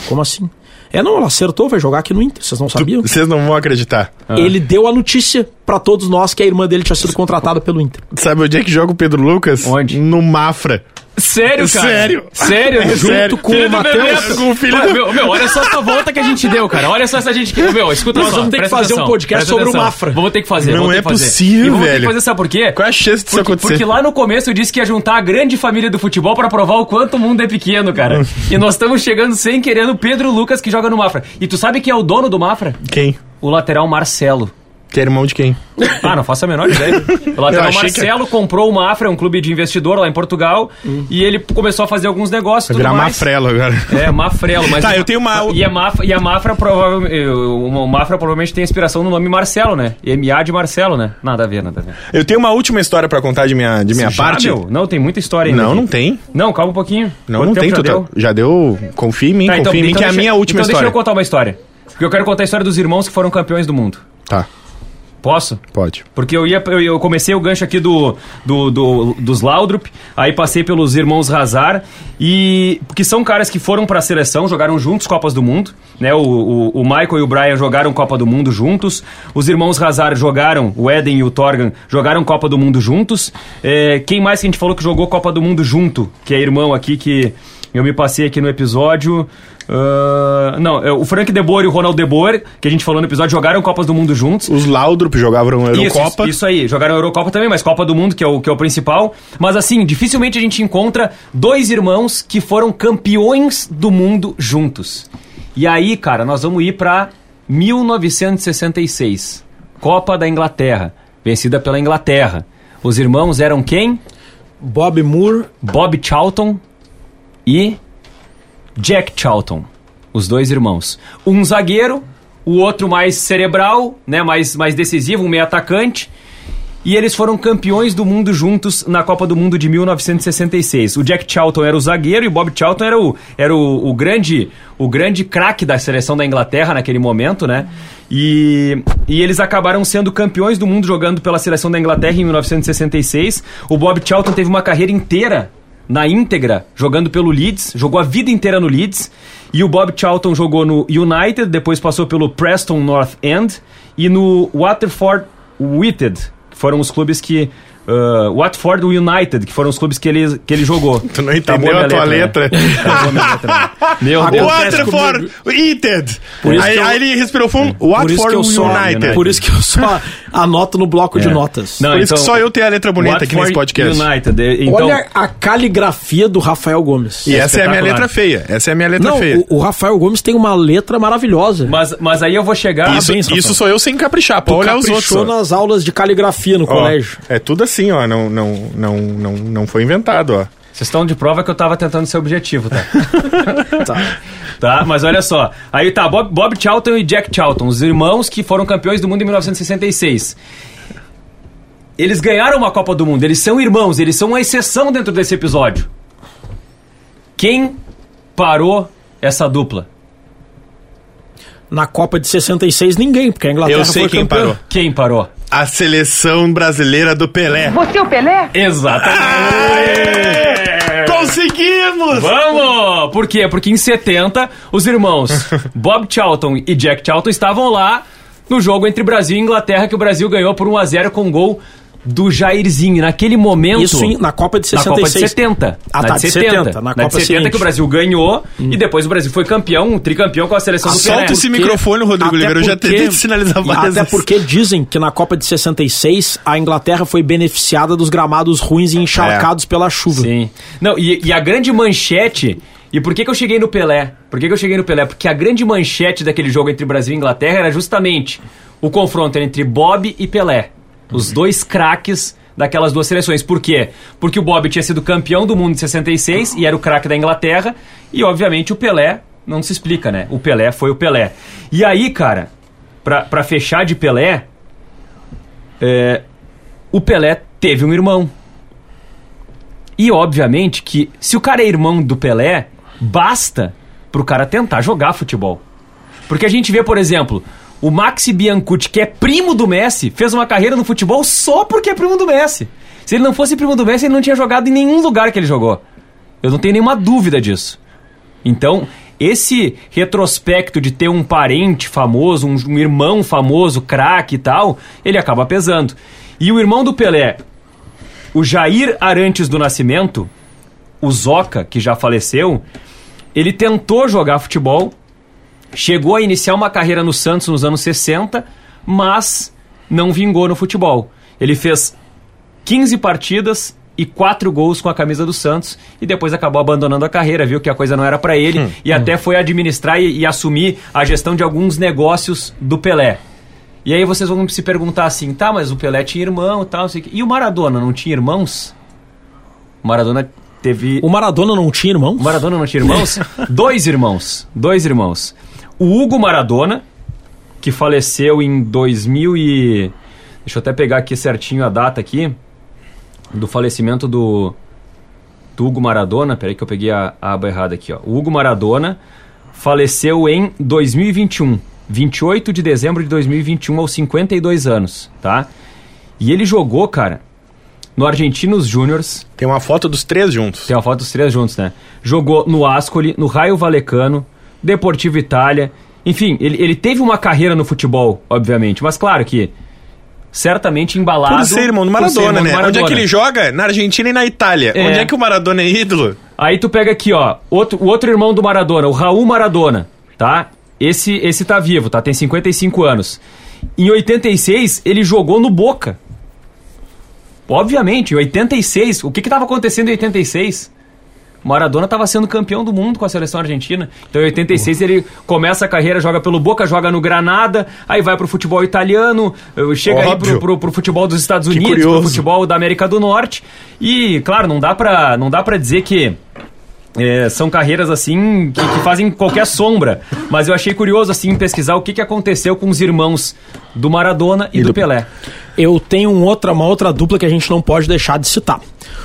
Como assim? É, não, ela acertou, vai jogar aqui no Inter. Vocês não sabiam? Vocês não vão acreditar. Ele deu a notícia pra todos nós que a irmã dele tinha sido contratada pelo Inter. Sabe onde é que joga o Pedro Lucas? Onde? No Mafra. Sério, cara? Sério. Sério? É sério. com Filho o Matheus. Com o filho do- meu, meu, olha só essa volta que a gente deu, cara. Olha só essa gente que... Meu, escuta Nós só, vamos ter que fazer um atenção, podcast presta sobre o atenção. Mafra. Vamos ter que fazer. Não vamos ter é possível, e vamos ter velho. que fazer, sabe por quê? Qual é a chance disso Porque, acontecer? porque lá no começo eu disse que ia juntar a grande família do futebol pra provar o quanto o mundo é pequeno, cara. e nós estamos chegando sem querer no Pedro Lucas que joga no Mafra. E tu sabe quem é o dono do Mafra? Quem? O lateral Marcelo. Que é irmão de quem? Ah, não faço a menor ideia. O lateral achei que- Marcelo comprou o Mafra, um clube de investidor lá em Portugal, e ele começou a fazer alguns negócios. Virar. Mafrelo agora. É, Mafrelo, mas. Tá, eu tenho uma- E a Mafra, e a Mafra provavelmente. O Mafra provavelmente tem inspiração no nome Marcelo, né? MA de Marcelo, né? Nada a ver, nada a ver. Eu tenho uma última história pra contar de minha, de minha Já, parte. meu? Não, tem muita história ainda. Não, aqui. não tem. Não, calma um pouquinho. Não, Quanto não tem. já tu deu? Já deu. Confia em mim, Tá, confia em mim, que é a deixa- minha última então história. deixa eu contar uma história. Porque eu quero contar a história dos irmãos que foram campeões do mundo. Tá, Posso? pode. Porque eu ia, eu, comecei o gancho aqui do, do, do- dos Laudrup, aí passei pelos irmãos Hazard, e que são caras que foram pra seleção, jogaram juntos Copas do Mundo, né? O, o, o Michael e o Brian jogaram Copa do Mundo juntos, os irmãos Hazard jogaram, o Eden e o Torgan jogaram Copa do Mundo juntos. É, quem mais que a gente falou que jogou Copa do Mundo junto? Que é irmão aqui que eu me passei aqui no episódio. Ah, não, é o Frank De Boer e o Ronald De Boer, que a gente falou no episódio, jogaram Copas do Mundo juntos. Os Laudrup jogavam Eurocopa. Isso, isso aí, jogaram Eurocopa também, mas Copa do Mundo, que é, o, que é o principal. Mas assim, dificilmente a gente encontra dois irmãos que foram campeões do mundo juntos. E aí, cara, nós vamos ir pra 1966. Copa da Inglaterra, vencida pela Inglaterra. Os irmãos eram quem? Bob Moore, Bob Charlton e Jack Charlton, os dois irmãos. Um zagueiro, o outro mais cerebral, né, mais, mais decisivo, um meio atacante. E eles foram campeões do mundo juntos na Copa do Mundo de 1966. O Jack Charlton era o zagueiro e o Bob Charlton era o, era o, o grande o grande craque da seleção da Inglaterra naquele momento, né? E, e eles acabaram sendo campeões do mundo jogando pela seleção da Inglaterra em 1966. O Bob Charlton teve uma carreira inteira na íntegra, jogando pelo Leeds, jogou a vida inteira no Leeds. E o Bob Charlton jogou no United, depois passou pelo Preston North End e no Waterford Whitted, que foram os clubes que ah, Watford United, que foram os clubes que ele, que ele jogou. Tu não entendeu a tua né? letra. Letra, né? Meu Deus. Waterford United. Aí, eu- aí ele respirou fundo. Watford só, United. por isso que eu só anoto no bloco de É. notas. Não, Por isso que então, só eu tenho a letra bonita aqui nesse Watford podcast. United. Então, Olha a caligrafia do Rafael Gomes. E essa é a minha letra feia. Essa é a minha letra Não, feia. o, o Rafael Gomes tem uma letra maravilhosa. mas, mas aí eu vou chegar. Isso, Parabéns, isso sou eu sem caprichar. Pode olhar os outros. nas aulas de caligrafia no colégio. É tudo assim, ó. Não, não, não, não, não foi inventado, ó. Vocês estão de prova que eu tava tentando ser objetivo, tá? Tá. tá, mas olha só. Aí tá, Bob, Bob Charlton e Jack Charlton, os irmãos que foram campeões do mundo em 1966. Eles ganharam uma Copa do Mundo, eles são irmãos, eles são uma exceção dentro desse episódio. Quem parou essa dupla? Na Copa de 66, ninguém, porque a Inglaterra Eu sei foi quem campeã. parou. Quem parou? A seleção brasileira do Pelé. Você é o Pelé? Exatamente! Conseguimos! Vamos! Por quê? Porque em 70, os irmãos Bob Charlton e Jack Charlton estavam lá no jogo entre Brasil e Inglaterra, que o Brasil ganhou por 1x0 com gol do Jairzinho. Naquele momento. Isso em- na Copa de 66. Na Copa de 70. Ah, na tá, de de 70, na Copa de 70 seguinte. que o Brasil ganhou e depois o Brasil foi campeão, tricampeão com a seleção do Pelé. Solta esse Porque- microfone, Rodrigo Oliveira. Eu já porque- tentei te sinalizar várias Até porque dizem que na Copa de 66 a Inglaterra foi beneficiada dos gramados ruins e encharcados pela chuva. Sim. Não, e, e a grande manchete. E por que, que eu cheguei no Pelé? Por que, que eu cheguei no Pelé? Porque a grande manchete daquele jogo entre Brasil e Inglaterra era justamente o confronto entre Bob e Pelé. Os dois craques daquelas duas seleções. Por quê? Porque o Bob tinha sido campeão do mundo em 66 e era o craque da Inglaterra. E, obviamente, o Pelé não se explica, né? O Pelé foi o Pelé. E aí, cara, pra, pra fechar de Pelé, é, o Pelé teve um irmão. E obviamente que se o cara é irmão do Pelé, basta pro cara tentar jogar futebol. Porque a gente vê, por exemplo, o Maxi Biancucci, que é primo do Messi, fez uma carreira no futebol só porque é primo do Messi. Se ele não fosse primo do Messi, ele não tinha jogado em nenhum lugar que ele jogou. Eu não tenho nenhuma dúvida disso. Então, esse retrospecto de ter um parente famoso, um, um irmão famoso, craque e tal, ele acaba pesando. E o irmão do Pelé, o Jair Arantes do Nascimento, o Zoca, que já faleceu, ele tentou jogar futebol, chegou a iniciar uma carreira no Santos nos anos 60, mas não vingou no futebol. Ele fez 15 partidas e 4 gols com a camisa do Santos e depois acabou abandonando a carreira, viu que a coisa não era pra ele e até foi administrar e, e assumir a gestão de alguns negócios do Pelé. E aí vocês vão se perguntar assim, tá, mas o Pelé tinha irmão e tal, não sei o quê. e o Maradona não tinha irmãos? O Maradona teve O Maradona não tinha irmão? o Maradona não tinha irmãos? dois irmãos. Dois irmãos. O Hugo Maradona, que faleceu em 2000 e... Deixa eu até pegar aqui certinho a data aqui. Do falecimento do... Do Hugo Maradona. Peraí que eu peguei a, a aba errada aqui, ó. O Hugo Maradona faleceu em 2021. 28 de dezembro de 2021, aos 52 anos, tá? E ele jogou, cara, no Argentinos Júniors, Tem uma foto dos três juntos. tem uma foto dos três juntos, né? Jogou no Ascoli, no Raio Valecano, Deportivo Itália. Enfim, ele, ele teve uma carreira no futebol, obviamente. Mas claro que certamente embalado... Por ser irmão do Maradona, irmão do né? Onde é Maradona. que ele joga? Na Argentina e na Itália. É. Onde é que o Maradona é ídolo? Aí tu pega aqui, ó, outro, o outro irmão do Maradona, o Raul Maradona, tá? Esse, esse tá vivo, tá? Tem 55 anos. Em 86, ele jogou no Boca. Obviamente, em 86, o que que tava acontecendo em 86? Maradona estava sendo campeão do mundo com a seleção argentina. Então, em 86, ele começa a carreira, joga pelo Boca, joga no Granada, aí vai pro futebol italiano, eh, chega aí Óbvio. pro, pro, pro futebol dos Estados Unidos, pro futebol da América do Norte. E, claro, não dá pra, não dá pra dizer que é, são carreiras assim que, que fazem qualquer sombra. Mas eu achei curioso assim pesquisar o que, que aconteceu com os irmãos do Maradona e, E do, do- Pelé. Eu tenho um outra, uma outra dupla que a gente não pode deixar de citar.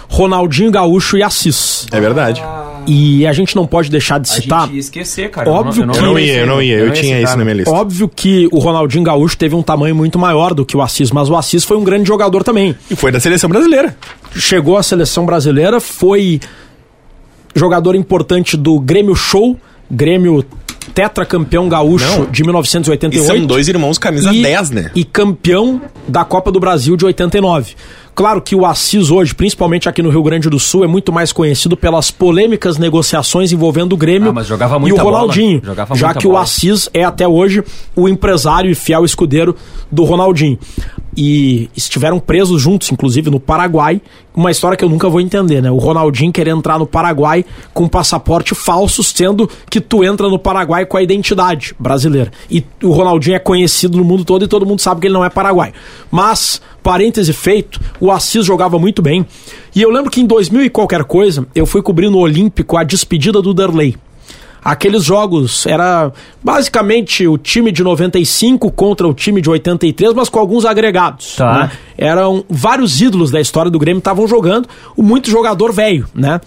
Ronaldinho Gaúcho e Assis. É verdade. E a gente não pode deixar de citar. ia esquecer, cara. Óbvio Eu não ia, eu não ia. Eu, tinha isso na minha lista. Óbvio que o Ronaldinho Gaúcho teve um tamanho muito maior do que o Assis, mas o Assis foi um grande jogador também. E foi da seleção brasileira. Chegou à seleção brasileira, foi jogador importante do Grêmio Show. Grêmio tetracampeão gaúcho Não. de E 1988. são dois irmãos camisa 10, né? E campeão da Copa do Brasil de 89. Claro que o Assis hoje, principalmente aqui no Rio Grande do Sul, é muito mais conhecido pelas polêmicas negociações envolvendo o Grêmio Ah, mas jogava e o. Ronaldinho. Já que o bola. Assis é até hoje o empresário e fiel escudeiro do Ronaldinho. E estiveram presos juntos, inclusive no Paraguai. Uma história que eu nunca vou entender, né? O Ronaldinho querer entrar no Paraguai com passaporte falso, sendo que tu entra no Paraguai com a identidade brasileira. E o Ronaldinho é conhecido no mundo todo e todo mundo sabe que ele não é paraguai. Mas, parêntese feito, o Assis jogava muito bem. E eu lembro que em 2000 e qualquer coisa, eu fui cobrir no Olímpico a despedida do Derlei. Aqueles jogos era basicamente o time de 95 contra o time de 83, mas com alguns agregados. Tá. né? Eram vários ídolos da história do Grêmio estavam jogando, o muito jogador velho, né?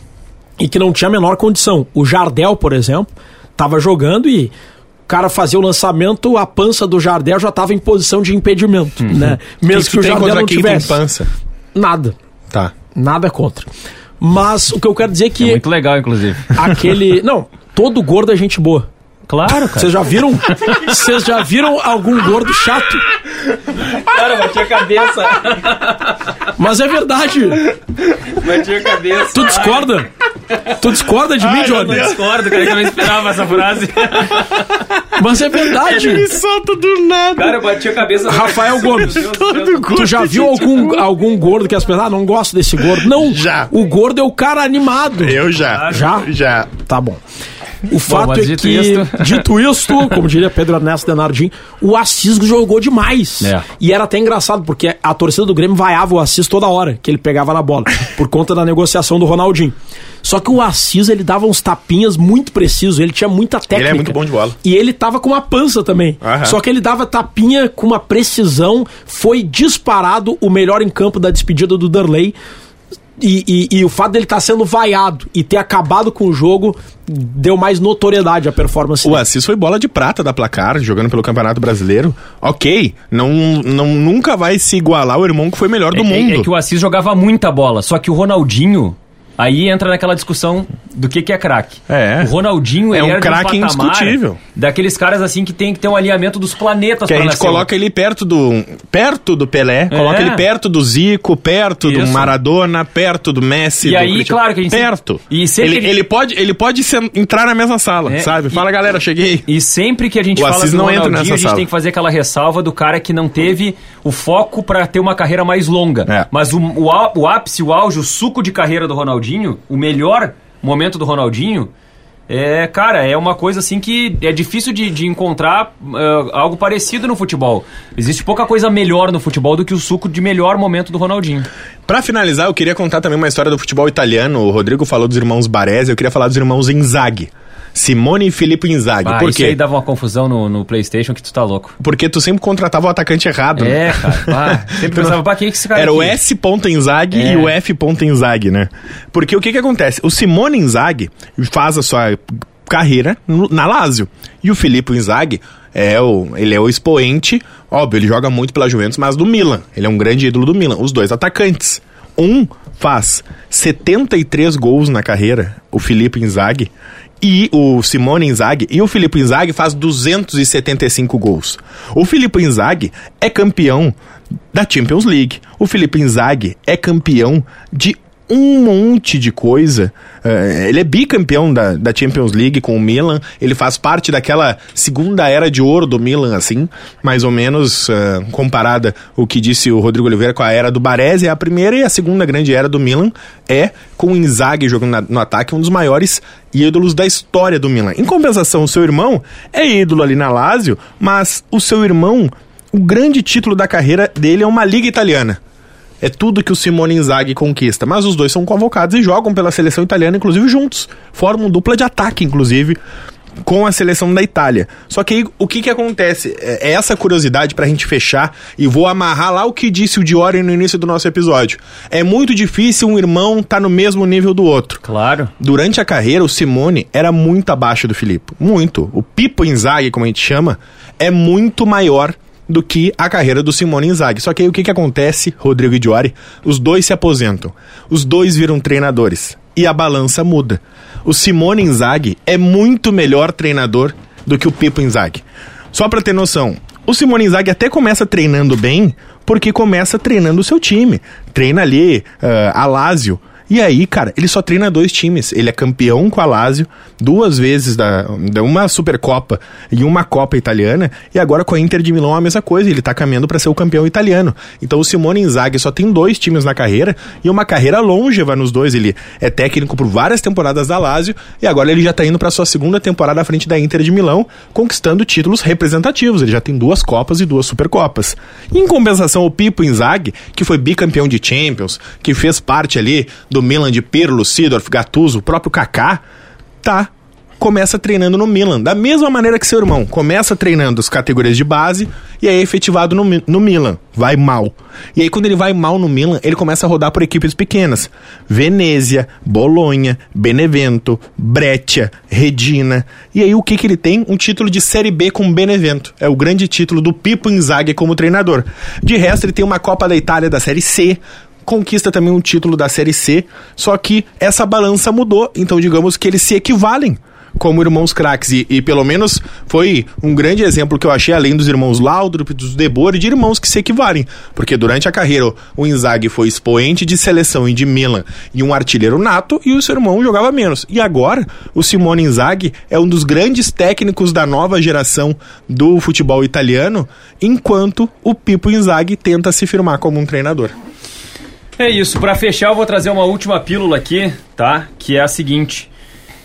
E que não tinha a menor condição. O Jardel, por exemplo, estava jogando e o cara fazia o lançamento, a pança do Jardel já estava em posição de impedimento, né? Mesmo que, tu o tem Jardel não tivesse. pança? Nada. Tá. Nada contra. Mas o que eu quero dizer é que É muito legal, inclusive. aquele. Não, todo gordo é gente boa. Claro, cara. Vocês já viram? Vocês já viram algum gordo chato? Cara, bati a cabeça. Mas é verdade. Bati a cabeça. Tu discorda? Tu discorda de mim, Eu Johnny? não discordo, cara, que eu não esperava essa frase. Mas é verdade. solta do nada. Cara, eu bati a cabeça. Rafael Gomes. Tu já viu algum, algum gordo que as pessoas, ah, não gosto desse gordo? Não. Já. O gordo é o cara animado. Eu já. Já? Já. Tá bom. O fato mas é dito que, isto- dito isto, como diria Pedro Ernesto Denardim, o Assis jogou demais. É. E era até engraçado, porque a torcida do Grêmio vaiava o Assis toda hora que ele pegava na bola, por conta da negociação do Ronaldinho. Só que o Assis, ele dava uns tapinhas muito precisos, ele tinha muita técnica. Ele é muito bom de bola. E ele tava com uma pança também. Aham. Só que ele dava tapinha com uma precisão, foi disparado o melhor em campo da despedida do Darley. E, e- e o fato dele estar sendo vaiado e ter acabado com o jogo deu mais notoriedade à performance O. Assis foi bola de prata da placar, jogando pelo Campeonato Brasileiro. Ok, não, não, nunca vai se igualar o irmão que foi melhor do É, mundo. é, é que o Assis jogava muita bola, só que o Ronaldinho. Aí entra naquela discussão do que, que é craque. É. O Ronaldinho É um craque indiscutível. Daqueles caras assim que tem que ter um alinhamento dos planetas Que a gente nascer. coloca ele perto do perto do Pelé, coloca ele perto do Zico, perto do Isso. Maradona, perto do Messi. E do aí, Cristiano. claro que a gente- perto. E sempre ele, ele pode ele pode sen- entrar na mesma sala, É, sabe? e- Fala galera, cheguei. E sempre que a gente O fala Assis do não entra Ronaldinho, nessa a gente sala. tem que fazer aquela ressalva do cara que não teve o foco pra ter uma carreira mais longa. É. Mas o, o, o ápice, o auge, o suco de carreira do Ronaldinho, o melhor momento do Ronaldinho, é, cara, é uma coisa assim que é difícil de, de encontrar ah, algo parecido no futebol. Existe pouca coisa melhor no futebol do que o suco de melhor momento do Ronaldinho. Pra finalizar, eu queria contar também uma história do futebol italiano. O Rodrigo falou dos irmãos Baresi, eu queria falar dos irmãos Inzaghi. Simone e Filippo Inzaghi. Ah, Por isso quê? aí dava uma confusão no, no Playstation que tu tá louco. Porque tu sempre contratava o atacante errado. né? É, cara. pá, sempre pensava, quem é esse cara Era o aqui? S. Inzaghi É. e o F. Inzaghi, né? Porque o que que acontece? O Simone Inzaghi faz a sua carreira na Lazio. E o Filippo Inzaghi é o, ele é o expoente, óbvio, ele joga muito pela Juventus, mas do Milan. Ele é um grande ídolo do Milan. Os dois atacantes. Um faz 73 gols na carreira, o Filippo Inzaghi, e o Simone Inzaghi, e o Filippo Inzaghi faz 275 gols. O Filippo Inzaghi é campeão da Champions League. O Filippo Inzaghi é campeão de um monte de coisa. Eh, ele é bicampeão da, da Champions League com o Milan. Ele faz parte daquela segunda era de ouro do Milan, assim, mais ou menos eh, comparada o que disse o Rodrigo Oliveira com a era do Baresi. A primeira e a segunda grande era do Milan é com o Inzaghi jogando na- no ataque, um dos maiores ídolos da história do Milan. Em compensação, o seu irmão é ídolo ali na Lazio, mas o seu irmão, o grande título da carreira dele é uma liga italiana. É tudo que o Simone Inzaghi conquista. Mas os dois são convocados e jogam pela seleção italiana, inclusive juntos. Formam dupla de ataque, inclusive, com a seleção da Itália. Só que aí, o que que acontece? É é essa curiosidade pra gente fechar e vou amarrar lá o que disse o Diori no início do nosso episódio. É muito difícil um irmão estar no mesmo nível do outro. Claro. Durante a carreira, o Simone era muito abaixo do Filippo. Muito. O Pipo Inzaghi, como a gente chama, é muito maior do que a carreira do Simone Inzaghi. Só que aí o que, que acontece, Rodrigo e Diori? Os dois se aposentam. Os dois viram treinadores. E a balança muda. O Simone Inzaghi é muito melhor treinador do que o Pipo Inzaghi. Só pra ter noção, o Simone Inzaghi até começa treinando bem, porque começa treinando o seu time. Treina ali, uh, a Lazio, e aí, cara, ele só treina dois times. Ele é campeão com a Lazio, duas vezes da, da uma Supercopa e uma Copa italiana, e agora com a Inter de Milão a mesma coisa. Ele tá caminhando para ser o campeão italiano. Então o Simone Inzaghi só tem dois times na carreira e uma carreira longeva nos dois. Ele é técnico por várias temporadas da Lazio e agora ele já tá indo para sua segunda temporada à frente da Inter de Milão, conquistando títulos representativos. Ele já tem duas Copas e duas Supercopas. Em compensação, o Pipo Inzaghi, que foi bicampeão de Champions, que fez parte ali do do Milan de Pirlo, Sidorf, Gattuso, o próprio Kaká, tá começa treinando no Milan, da mesma maneira que seu irmão, começa treinando as categorias de base e aí é efetivado no, no Milan, vai mal. E aí quando ele vai mal no Milan, ele começa a rodar por equipes pequenas. Venezia, Bolonha, Benevento, Breccia, Redina. E aí o que que ele tem? Um título de Série B com Benevento. É o grande título do Pipo Inzaghi como treinador. De resto, ele tem uma Copa da Itália da Série C, conquista também um título da Série C, só que essa balança mudou, então digamos que eles se equivalem como irmãos craques. E, e, pelo menos foi um grande exemplo que eu achei, além dos irmãos Laudrup, dos Debor, de irmãos que se equivalem. Porque durante a carreira o Inzaghi foi expoente de seleção e de Milan e um artilheiro nato, e o seu irmão jogava menos. E agora o Simone Inzaghi é um dos grandes técnicos da nova geração do futebol italiano, enquanto o Pipo Inzaghi tenta se firmar como um treinador. É isso. Para fechar, eu vou trazer uma última pílula aqui, tá? Que é a seguinte: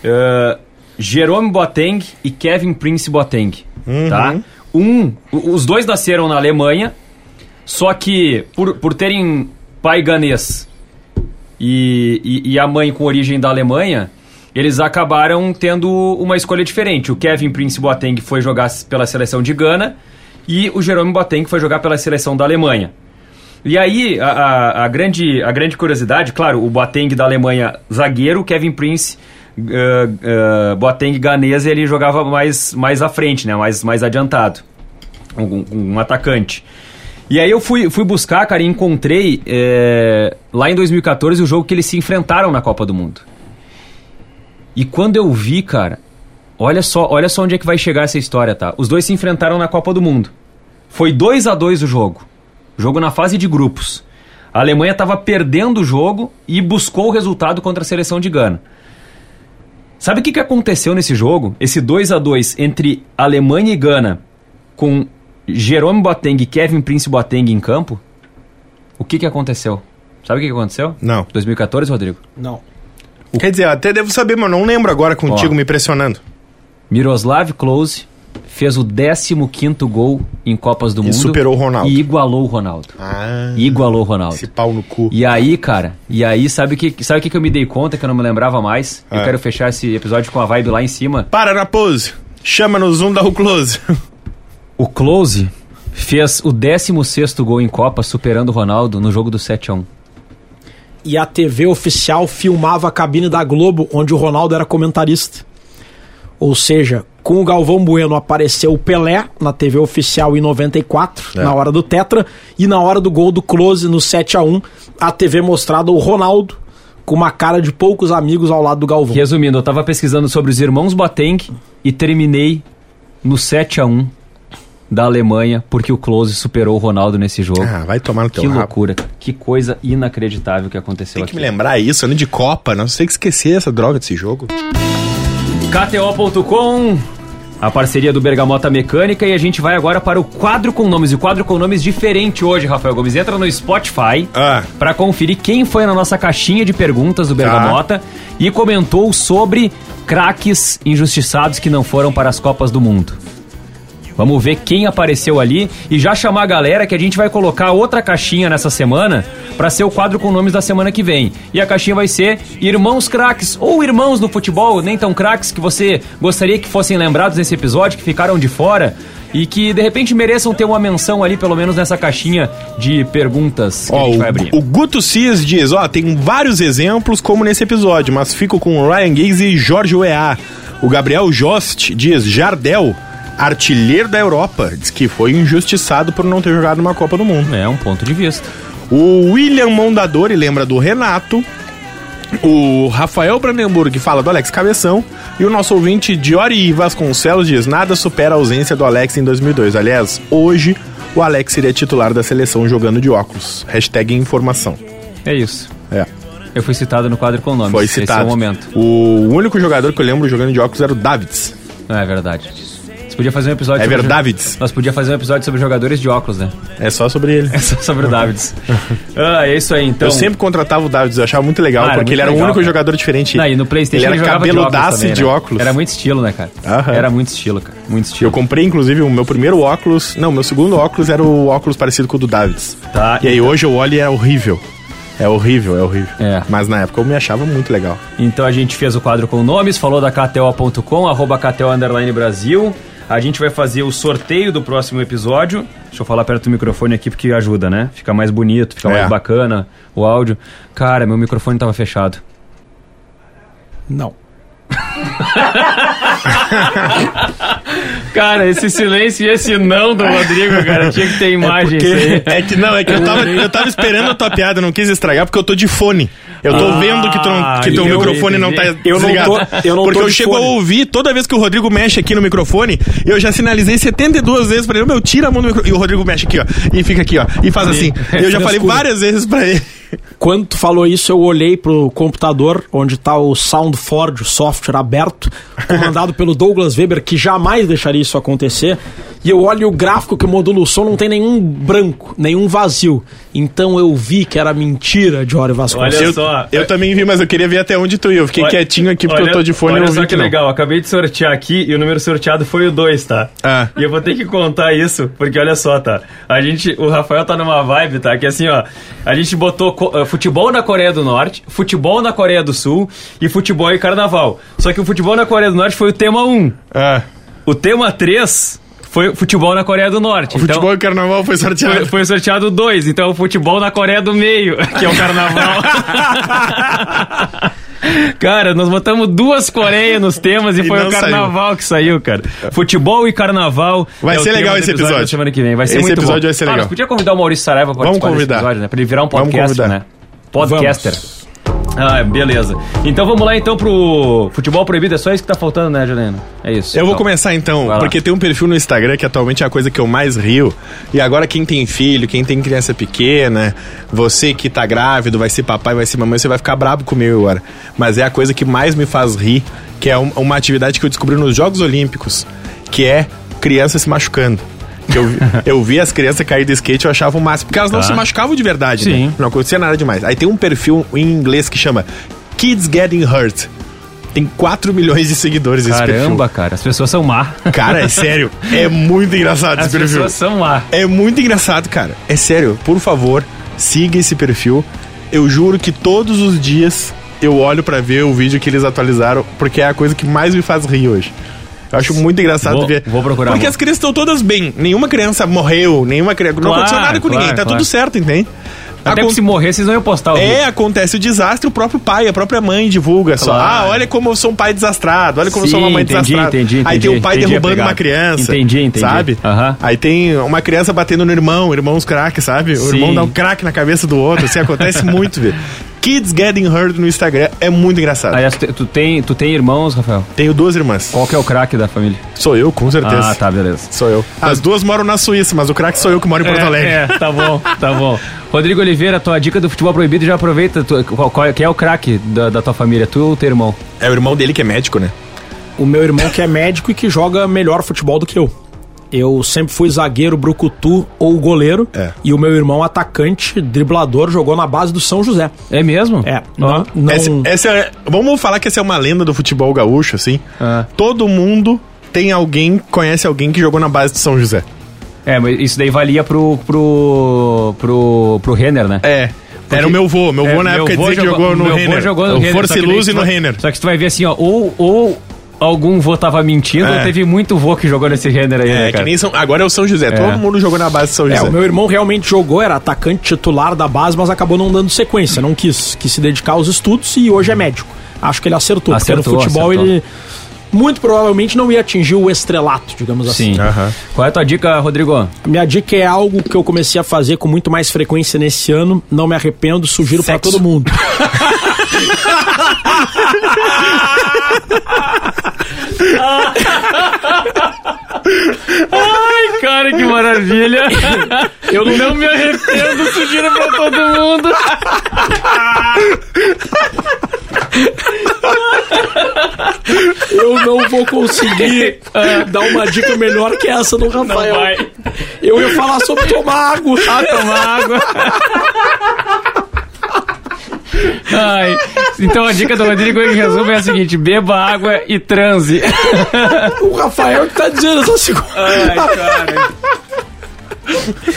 uh, Jerome Boateng e Kevin Prince Boateng, uhum. tá? Um, os dois nasceram na Alemanha, só que por, por terem pai ganês e, e, e a mãe com origem da Alemanha, eles acabaram tendo uma escolha diferente. O Kevin Prince Boateng foi jogar pela seleção de Gana e o Jerome Boateng foi jogar pela seleção da Alemanha. E aí, a, a, a, grande, a grande curiosidade, claro, o Boateng da Alemanha, zagueiro, Kevin Prince, uh, uh, Boateng ganesa, ele jogava mais, mais à frente, né? mais, mais adiantado, um, um atacante. E aí eu fui, fui buscar, cara, e encontrei é, lá em 2014 o jogo que eles se enfrentaram na Copa do Mundo. E quando eu vi, cara, olha só, olha só onde é que vai chegar essa história, tá? Os dois se enfrentaram na Copa do Mundo. Foi 2 a 2 o jogo. Jogo na fase de grupos. A Alemanha estava perdendo o jogo e buscou o resultado contra a seleção de Gana. Sabe o que, que aconteceu nesse jogo? Esse 2 a 2 entre Alemanha e Gana, com Jerome Boateng e Kevin Prince Boateng em campo. O que, que aconteceu? Sabe o que, que aconteceu? Não. 2014, Rodrigo? Não. Quer dizer, até devo saber, mas não lembro agora contigo Ó, me pressionando. Miroslav Klose fez o 15 gol em Copas do e Mundo. E superou o Ronaldo. E igualou o Ronaldo. Ah, igualou o Ronaldo. Esse pau no cu. E aí, cara, e aí, sabe o que, sabe que, que eu me dei conta que eu não me lembrava mais? Eu é. quero fechar esse episódio com a vibe lá em cima. Para na pose. Chama no zoom da o Close. o Close fez o 16 gol em Copa, superando o Ronaldo no jogo do 7 a 1 e a TV oficial filmava a cabine da Globo, onde o Ronaldo era comentarista. Ou seja, com o Galvão Bueno apareceu o Pelé na TV oficial em 94, é. na hora do Tetra, e na hora do gol do Close no 7 a 1 a TV mostrada o Ronaldo com uma cara de poucos amigos ao lado do Galvão. Resumindo, eu tava pesquisando sobre os irmãos Boateng e terminei no 7 a 1 da Alemanha, porque o Close superou oRonaldo nesse jogo. Ah, vai tomar no teu Que rabo. loucura. Que coisa inacreditável que aconteceu Tem aqui. que me lembrar isso, ano de Copa, não sei que esquecer essa droga desse jogo. KTO.com a parceria do Bergamota Mecânica e a gente vai agora para o quadro com nomes. E o quadro com nomes diferente hoje, Rafael Gomes. Entra no Spotify ah. para conferir quem foi na nossa caixinha de perguntas do tá. Bergamota e comentou sobre craques injustiçados que não foram para as Copas do Mundo. Vamos ver quem apareceu ali e já chamar a galera que a gente vai colocar outra caixinha nessa semana para ser o quadro com nomes da semana que vem. E a caixinha vai ser Irmãos Craques ou Irmãos no Futebol, nem tão craques que você gostaria que fossem lembrados nesse episódio, que ficaram de fora e que de repente mereçam ter uma menção ali, pelo menos nessa caixinha de perguntas que ó, a gente vai abrir. O, o Guto Cis diz: Ó, tem vários exemplos como nesse episódio, mas fico com Ryan Giggs e Jorge Weah. O Gabriel Jost diz: Jardel artilheiro da Europa, diz que foi injustiçado por não ter jogado uma Copa do Mundo. É um ponto de vista. O William Mondadori lembra do Renato. O Rafael Brandenburg fala do Alex Cabeção. E o nosso ouvinte Diori Vasconcelos diz: Nada supera a ausência do Alex em 2002. Aliás, hoje o Alex seria titular da seleção jogando de óculos. Hashtag informação. É isso. É. Eu fui citado no quadro com nomes. Foi Esse citado. é o momento. O único jogador que eu lembro jogando de óculos era o Davids. É verdade. Você podia fazer um episódio É sobre... Verdavids. Nós podíamos fazer um episódio sobre jogadores de óculos, né? É só sobre ele. É só sobre o Davids. ah, é isso aí, então. Eu sempre contratava o Davids, eu achava muito legal, Ah, porque muito ele era legal, o único cara. jogador diferente. Não, e no Playstation ele era de óculos cabeludaço também, de né? óculos. Era muito estilo, né, cara? Aham. Era muito estilo, cara. Muito estilo. Eu comprei, inclusive, o meu primeiro óculos. Não, meu segundo óculos era o óculos parecido com o do Davids. Tá, E aí então- hoje eu olho e é horrível. É horrível, é horrível. É. Mas na época eu me achava muito legal. Então a gente fez o quadro com nomes, falou da KTO.com, arroba KTO Underline Brasil. A gente vai fazer o sorteio do próximo episódio. Deixa eu falar perto do microfone aqui porque ajuda, né? Fica mais bonito, fica É. mais bacana o áudio. Cara, meu microfone tava fechado. Não. Cara, esse silêncio e esse não do Rodrigo, cara, tinha que ter imagem isso aí. É que não, é que eu tava, eu tava esperando a tua piada, não quis estragar porque eu tô de fone. Eu tô Ah, vendo que, tu não, que teu eu microfone não tá. Eu não desligado. tô- eu não porque eu chego fone. a ouvir, toda vez que o Rodrigo mexe aqui no microfone, eu já sinalizei 72 vezes pra ele, meu, tira a mão do microfone. E o Rodrigo mexe aqui, ó. E fica aqui, ó. E faz assim. Eu já falei várias vezes pra ele. Quando tu falou isso, eu olhei pro computador onde tá o SoundForge, o software aberto, comandado pelo Douglas Weber, que jamais deixaria isso acontecer. E eu olho o gráfico que modula o som, não tem nenhum branco, nenhum vazio. Então eu vi que era mentira de Ori Vasconcelos. Olha Eu, só. eu também vi, mas eu queria ver até onde tu ia. Eu fiquei Olha- quietinho aqui porque olha- eu tô de fone e Olha não só vi que não. legal, acabei de sortear aqui e o número sorteado foi o 2, tá? Ah. E eu vou ter que contar isso, porque olha só, tá? A gente, o Rafael tá numa vibe, tá? Que assim, ó, a gente botou eh, futebol na Coreia do Norte, futebol na Coreia do Sul e futebol e carnaval. Só que o futebol na Coreia do Norte foi o tema 1. Ah. O tema 3 foi futebol na Coreia do Norte. O Então, futebol e carnaval foi sorteado. foi, foi sorteado dois, então o futebol na Coreia do Meio, que é o carnaval. Cara, nós botamos duas Coreias nos temas e, E foi o carnaval que saiu, cara. Futebol e carnaval. Vai é ser legal esse episódio episódio. semana que vem. Vai ser Esse muito episódio bom. vai ser Ah, legal. nós podia convidar o Maurício Saraiva Vamos participar desse convidar. episódio, né? Pra ele virar um Vamos podcaster, convidar. né? Podcaster. Ah, beleza. Então vamos lá então pro futebol proibido. É só isso que tá faltando, né, Juliano? É isso. Eu vou Então. começar então, porque tem um perfil no Instagram que atualmente é a coisa que eu mais rio. E agora quem tem filho, quem tem criança pequena, você que tá grávido, vai ser papai, vai ser mamãe, você vai ficar brabo comigo agora. Mas é a coisa que mais me faz rir, que é um- uma atividade que eu descobri nos Jogos Olímpicos, que é criança se machucando. Eu, vi- eu vi as crianças cair do skate, eu achava o máximo. Porque elas não Tá. se machucavam de verdade, Sim. né? Não acontecia nada demais. Aí tem um perfil em inglês que chama Kids Getting Hurt. Tem 4 milhões de seguidores esse perfil. Caramba, cara, as pessoas são má. Cara, é sério. É muito engraçado As esse perfil. pessoas são má. É muito engraçado, cara. É sério. Por favor, siga esse perfil. Eu juro que todos os dias eu olho pra ver o vídeo que eles atualizaram, porque é a coisa que mais me faz rir hoje. Eu acho muito engraçado Vou- ver. vou procurar, Porque as crianças estão todas bem. Nenhuma criança morreu, nenhuma criança. não Claro, aconteceu nada com claro, ninguém. Tá claro. tudo certo, entende? Até Acon- que se morrer, vocês não iam postar o é, acontece o desastre, o próprio pai, a própria mãe divulga só. Claro. Ah, olha como eu sou um pai desastrado, olha como eu sou uma Sim, mãe entendi, desastrada. entendi, Aí tem entendi, o pai entendi derrubando uma criança. Entendi, entendi. Sabe? Aham. Aí tem uma criança batendo no irmão, irmãos craque, sabe? O Sim. irmão dá um craque na cabeça do outro, assim, acontece muito, velho. Kids Getting Hurt no Instagram é muito engraçado. Aliás, tu, tem, tu tem irmãos, Rafael? Tenho duas irmãs. Qual que é o craque da família? Sou eu, com certeza. Ah, tá, beleza. Sou eu. As duas moram na Suíça, mas o craque sou eu que moro em Porto Alegre. É, é, tá bom, tá bom. Rodrigo Oliveira, tua dica do futebol proibido já aproveita. Tu, qual, qual- quem é o craque da, da tua família? Tu ou teu irmão? É o irmão dele que é médico, né? O meu irmão que é médico e que joga melhor futebol do que eu. Eu sempre fui zagueiro, brucutu ou goleiro. É. E o meu irmão, atacante, driblador, jogou na base do São José. É mesmo? É, Ó. não, não Essa, essa é- vamos falar que essa é uma lenda do futebol gaúcho, assim. Ah. Todo mundo tem alguém, conhece alguém que jogou na base de São José. É, mas isso daí valia pro. pro. pro. pro Renner, né? É. Era o meu vô. Meu vô É, na meu época vô dizia que jogou no meu vô Renner. jogou no Renner, Força e Luz e no Renner. Só que tu vai ver assim, ó, ou, ou algum vô tava mentindo, É. teve muito vô que jogou nesse Renner aí, né, É, que cara? nem São, agora é o São José. Todo mundo jogou na base de São É, José. o meu irmão realmente jogou, era atacante titular da base, mas acabou não dando sequência, não quis, quis se dedicar aos estudos e hoje é médico. Acho que ele acertou, Acertou, porque no futebol acertou. ele muito provavelmente não ia atingir o estrelato, digamos assim. Sim. Aham. Qual é a tua dica, Rodrigo? A minha dica é algo que eu comecei a fazer com muito mais frequência nesse ano, não me arrependo, sugiro pra Sexo. todo mundo. Ai, cara, que maravilha. Eu não me arrependo, sugiro pra todo mundo. Eu não vou conseguir eh, dar uma dica melhor que essa do Rafael. Eu ia falar sobre tomar água. Ah, tomar água. Ai, então a dica do Rodrigo em resumo é a seguinte: beba água e transe. O Rafael que tá dizendo essa segunda. Ai, cara.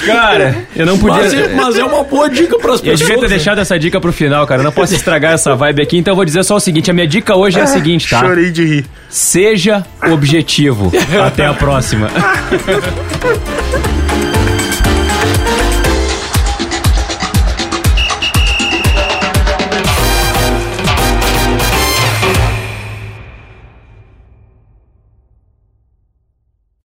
Cara, eu não podia. Mas, é, mas é uma boa dica pras Eu pessoas. devia ter deixado essa dica pro final, cara. Eu não posso estragar essa vibe aqui, então eu vou dizer só o seguinte: a minha dica hoje é a seguinte, tá? Chorei de rir. Seja objetivo. Até a próxima.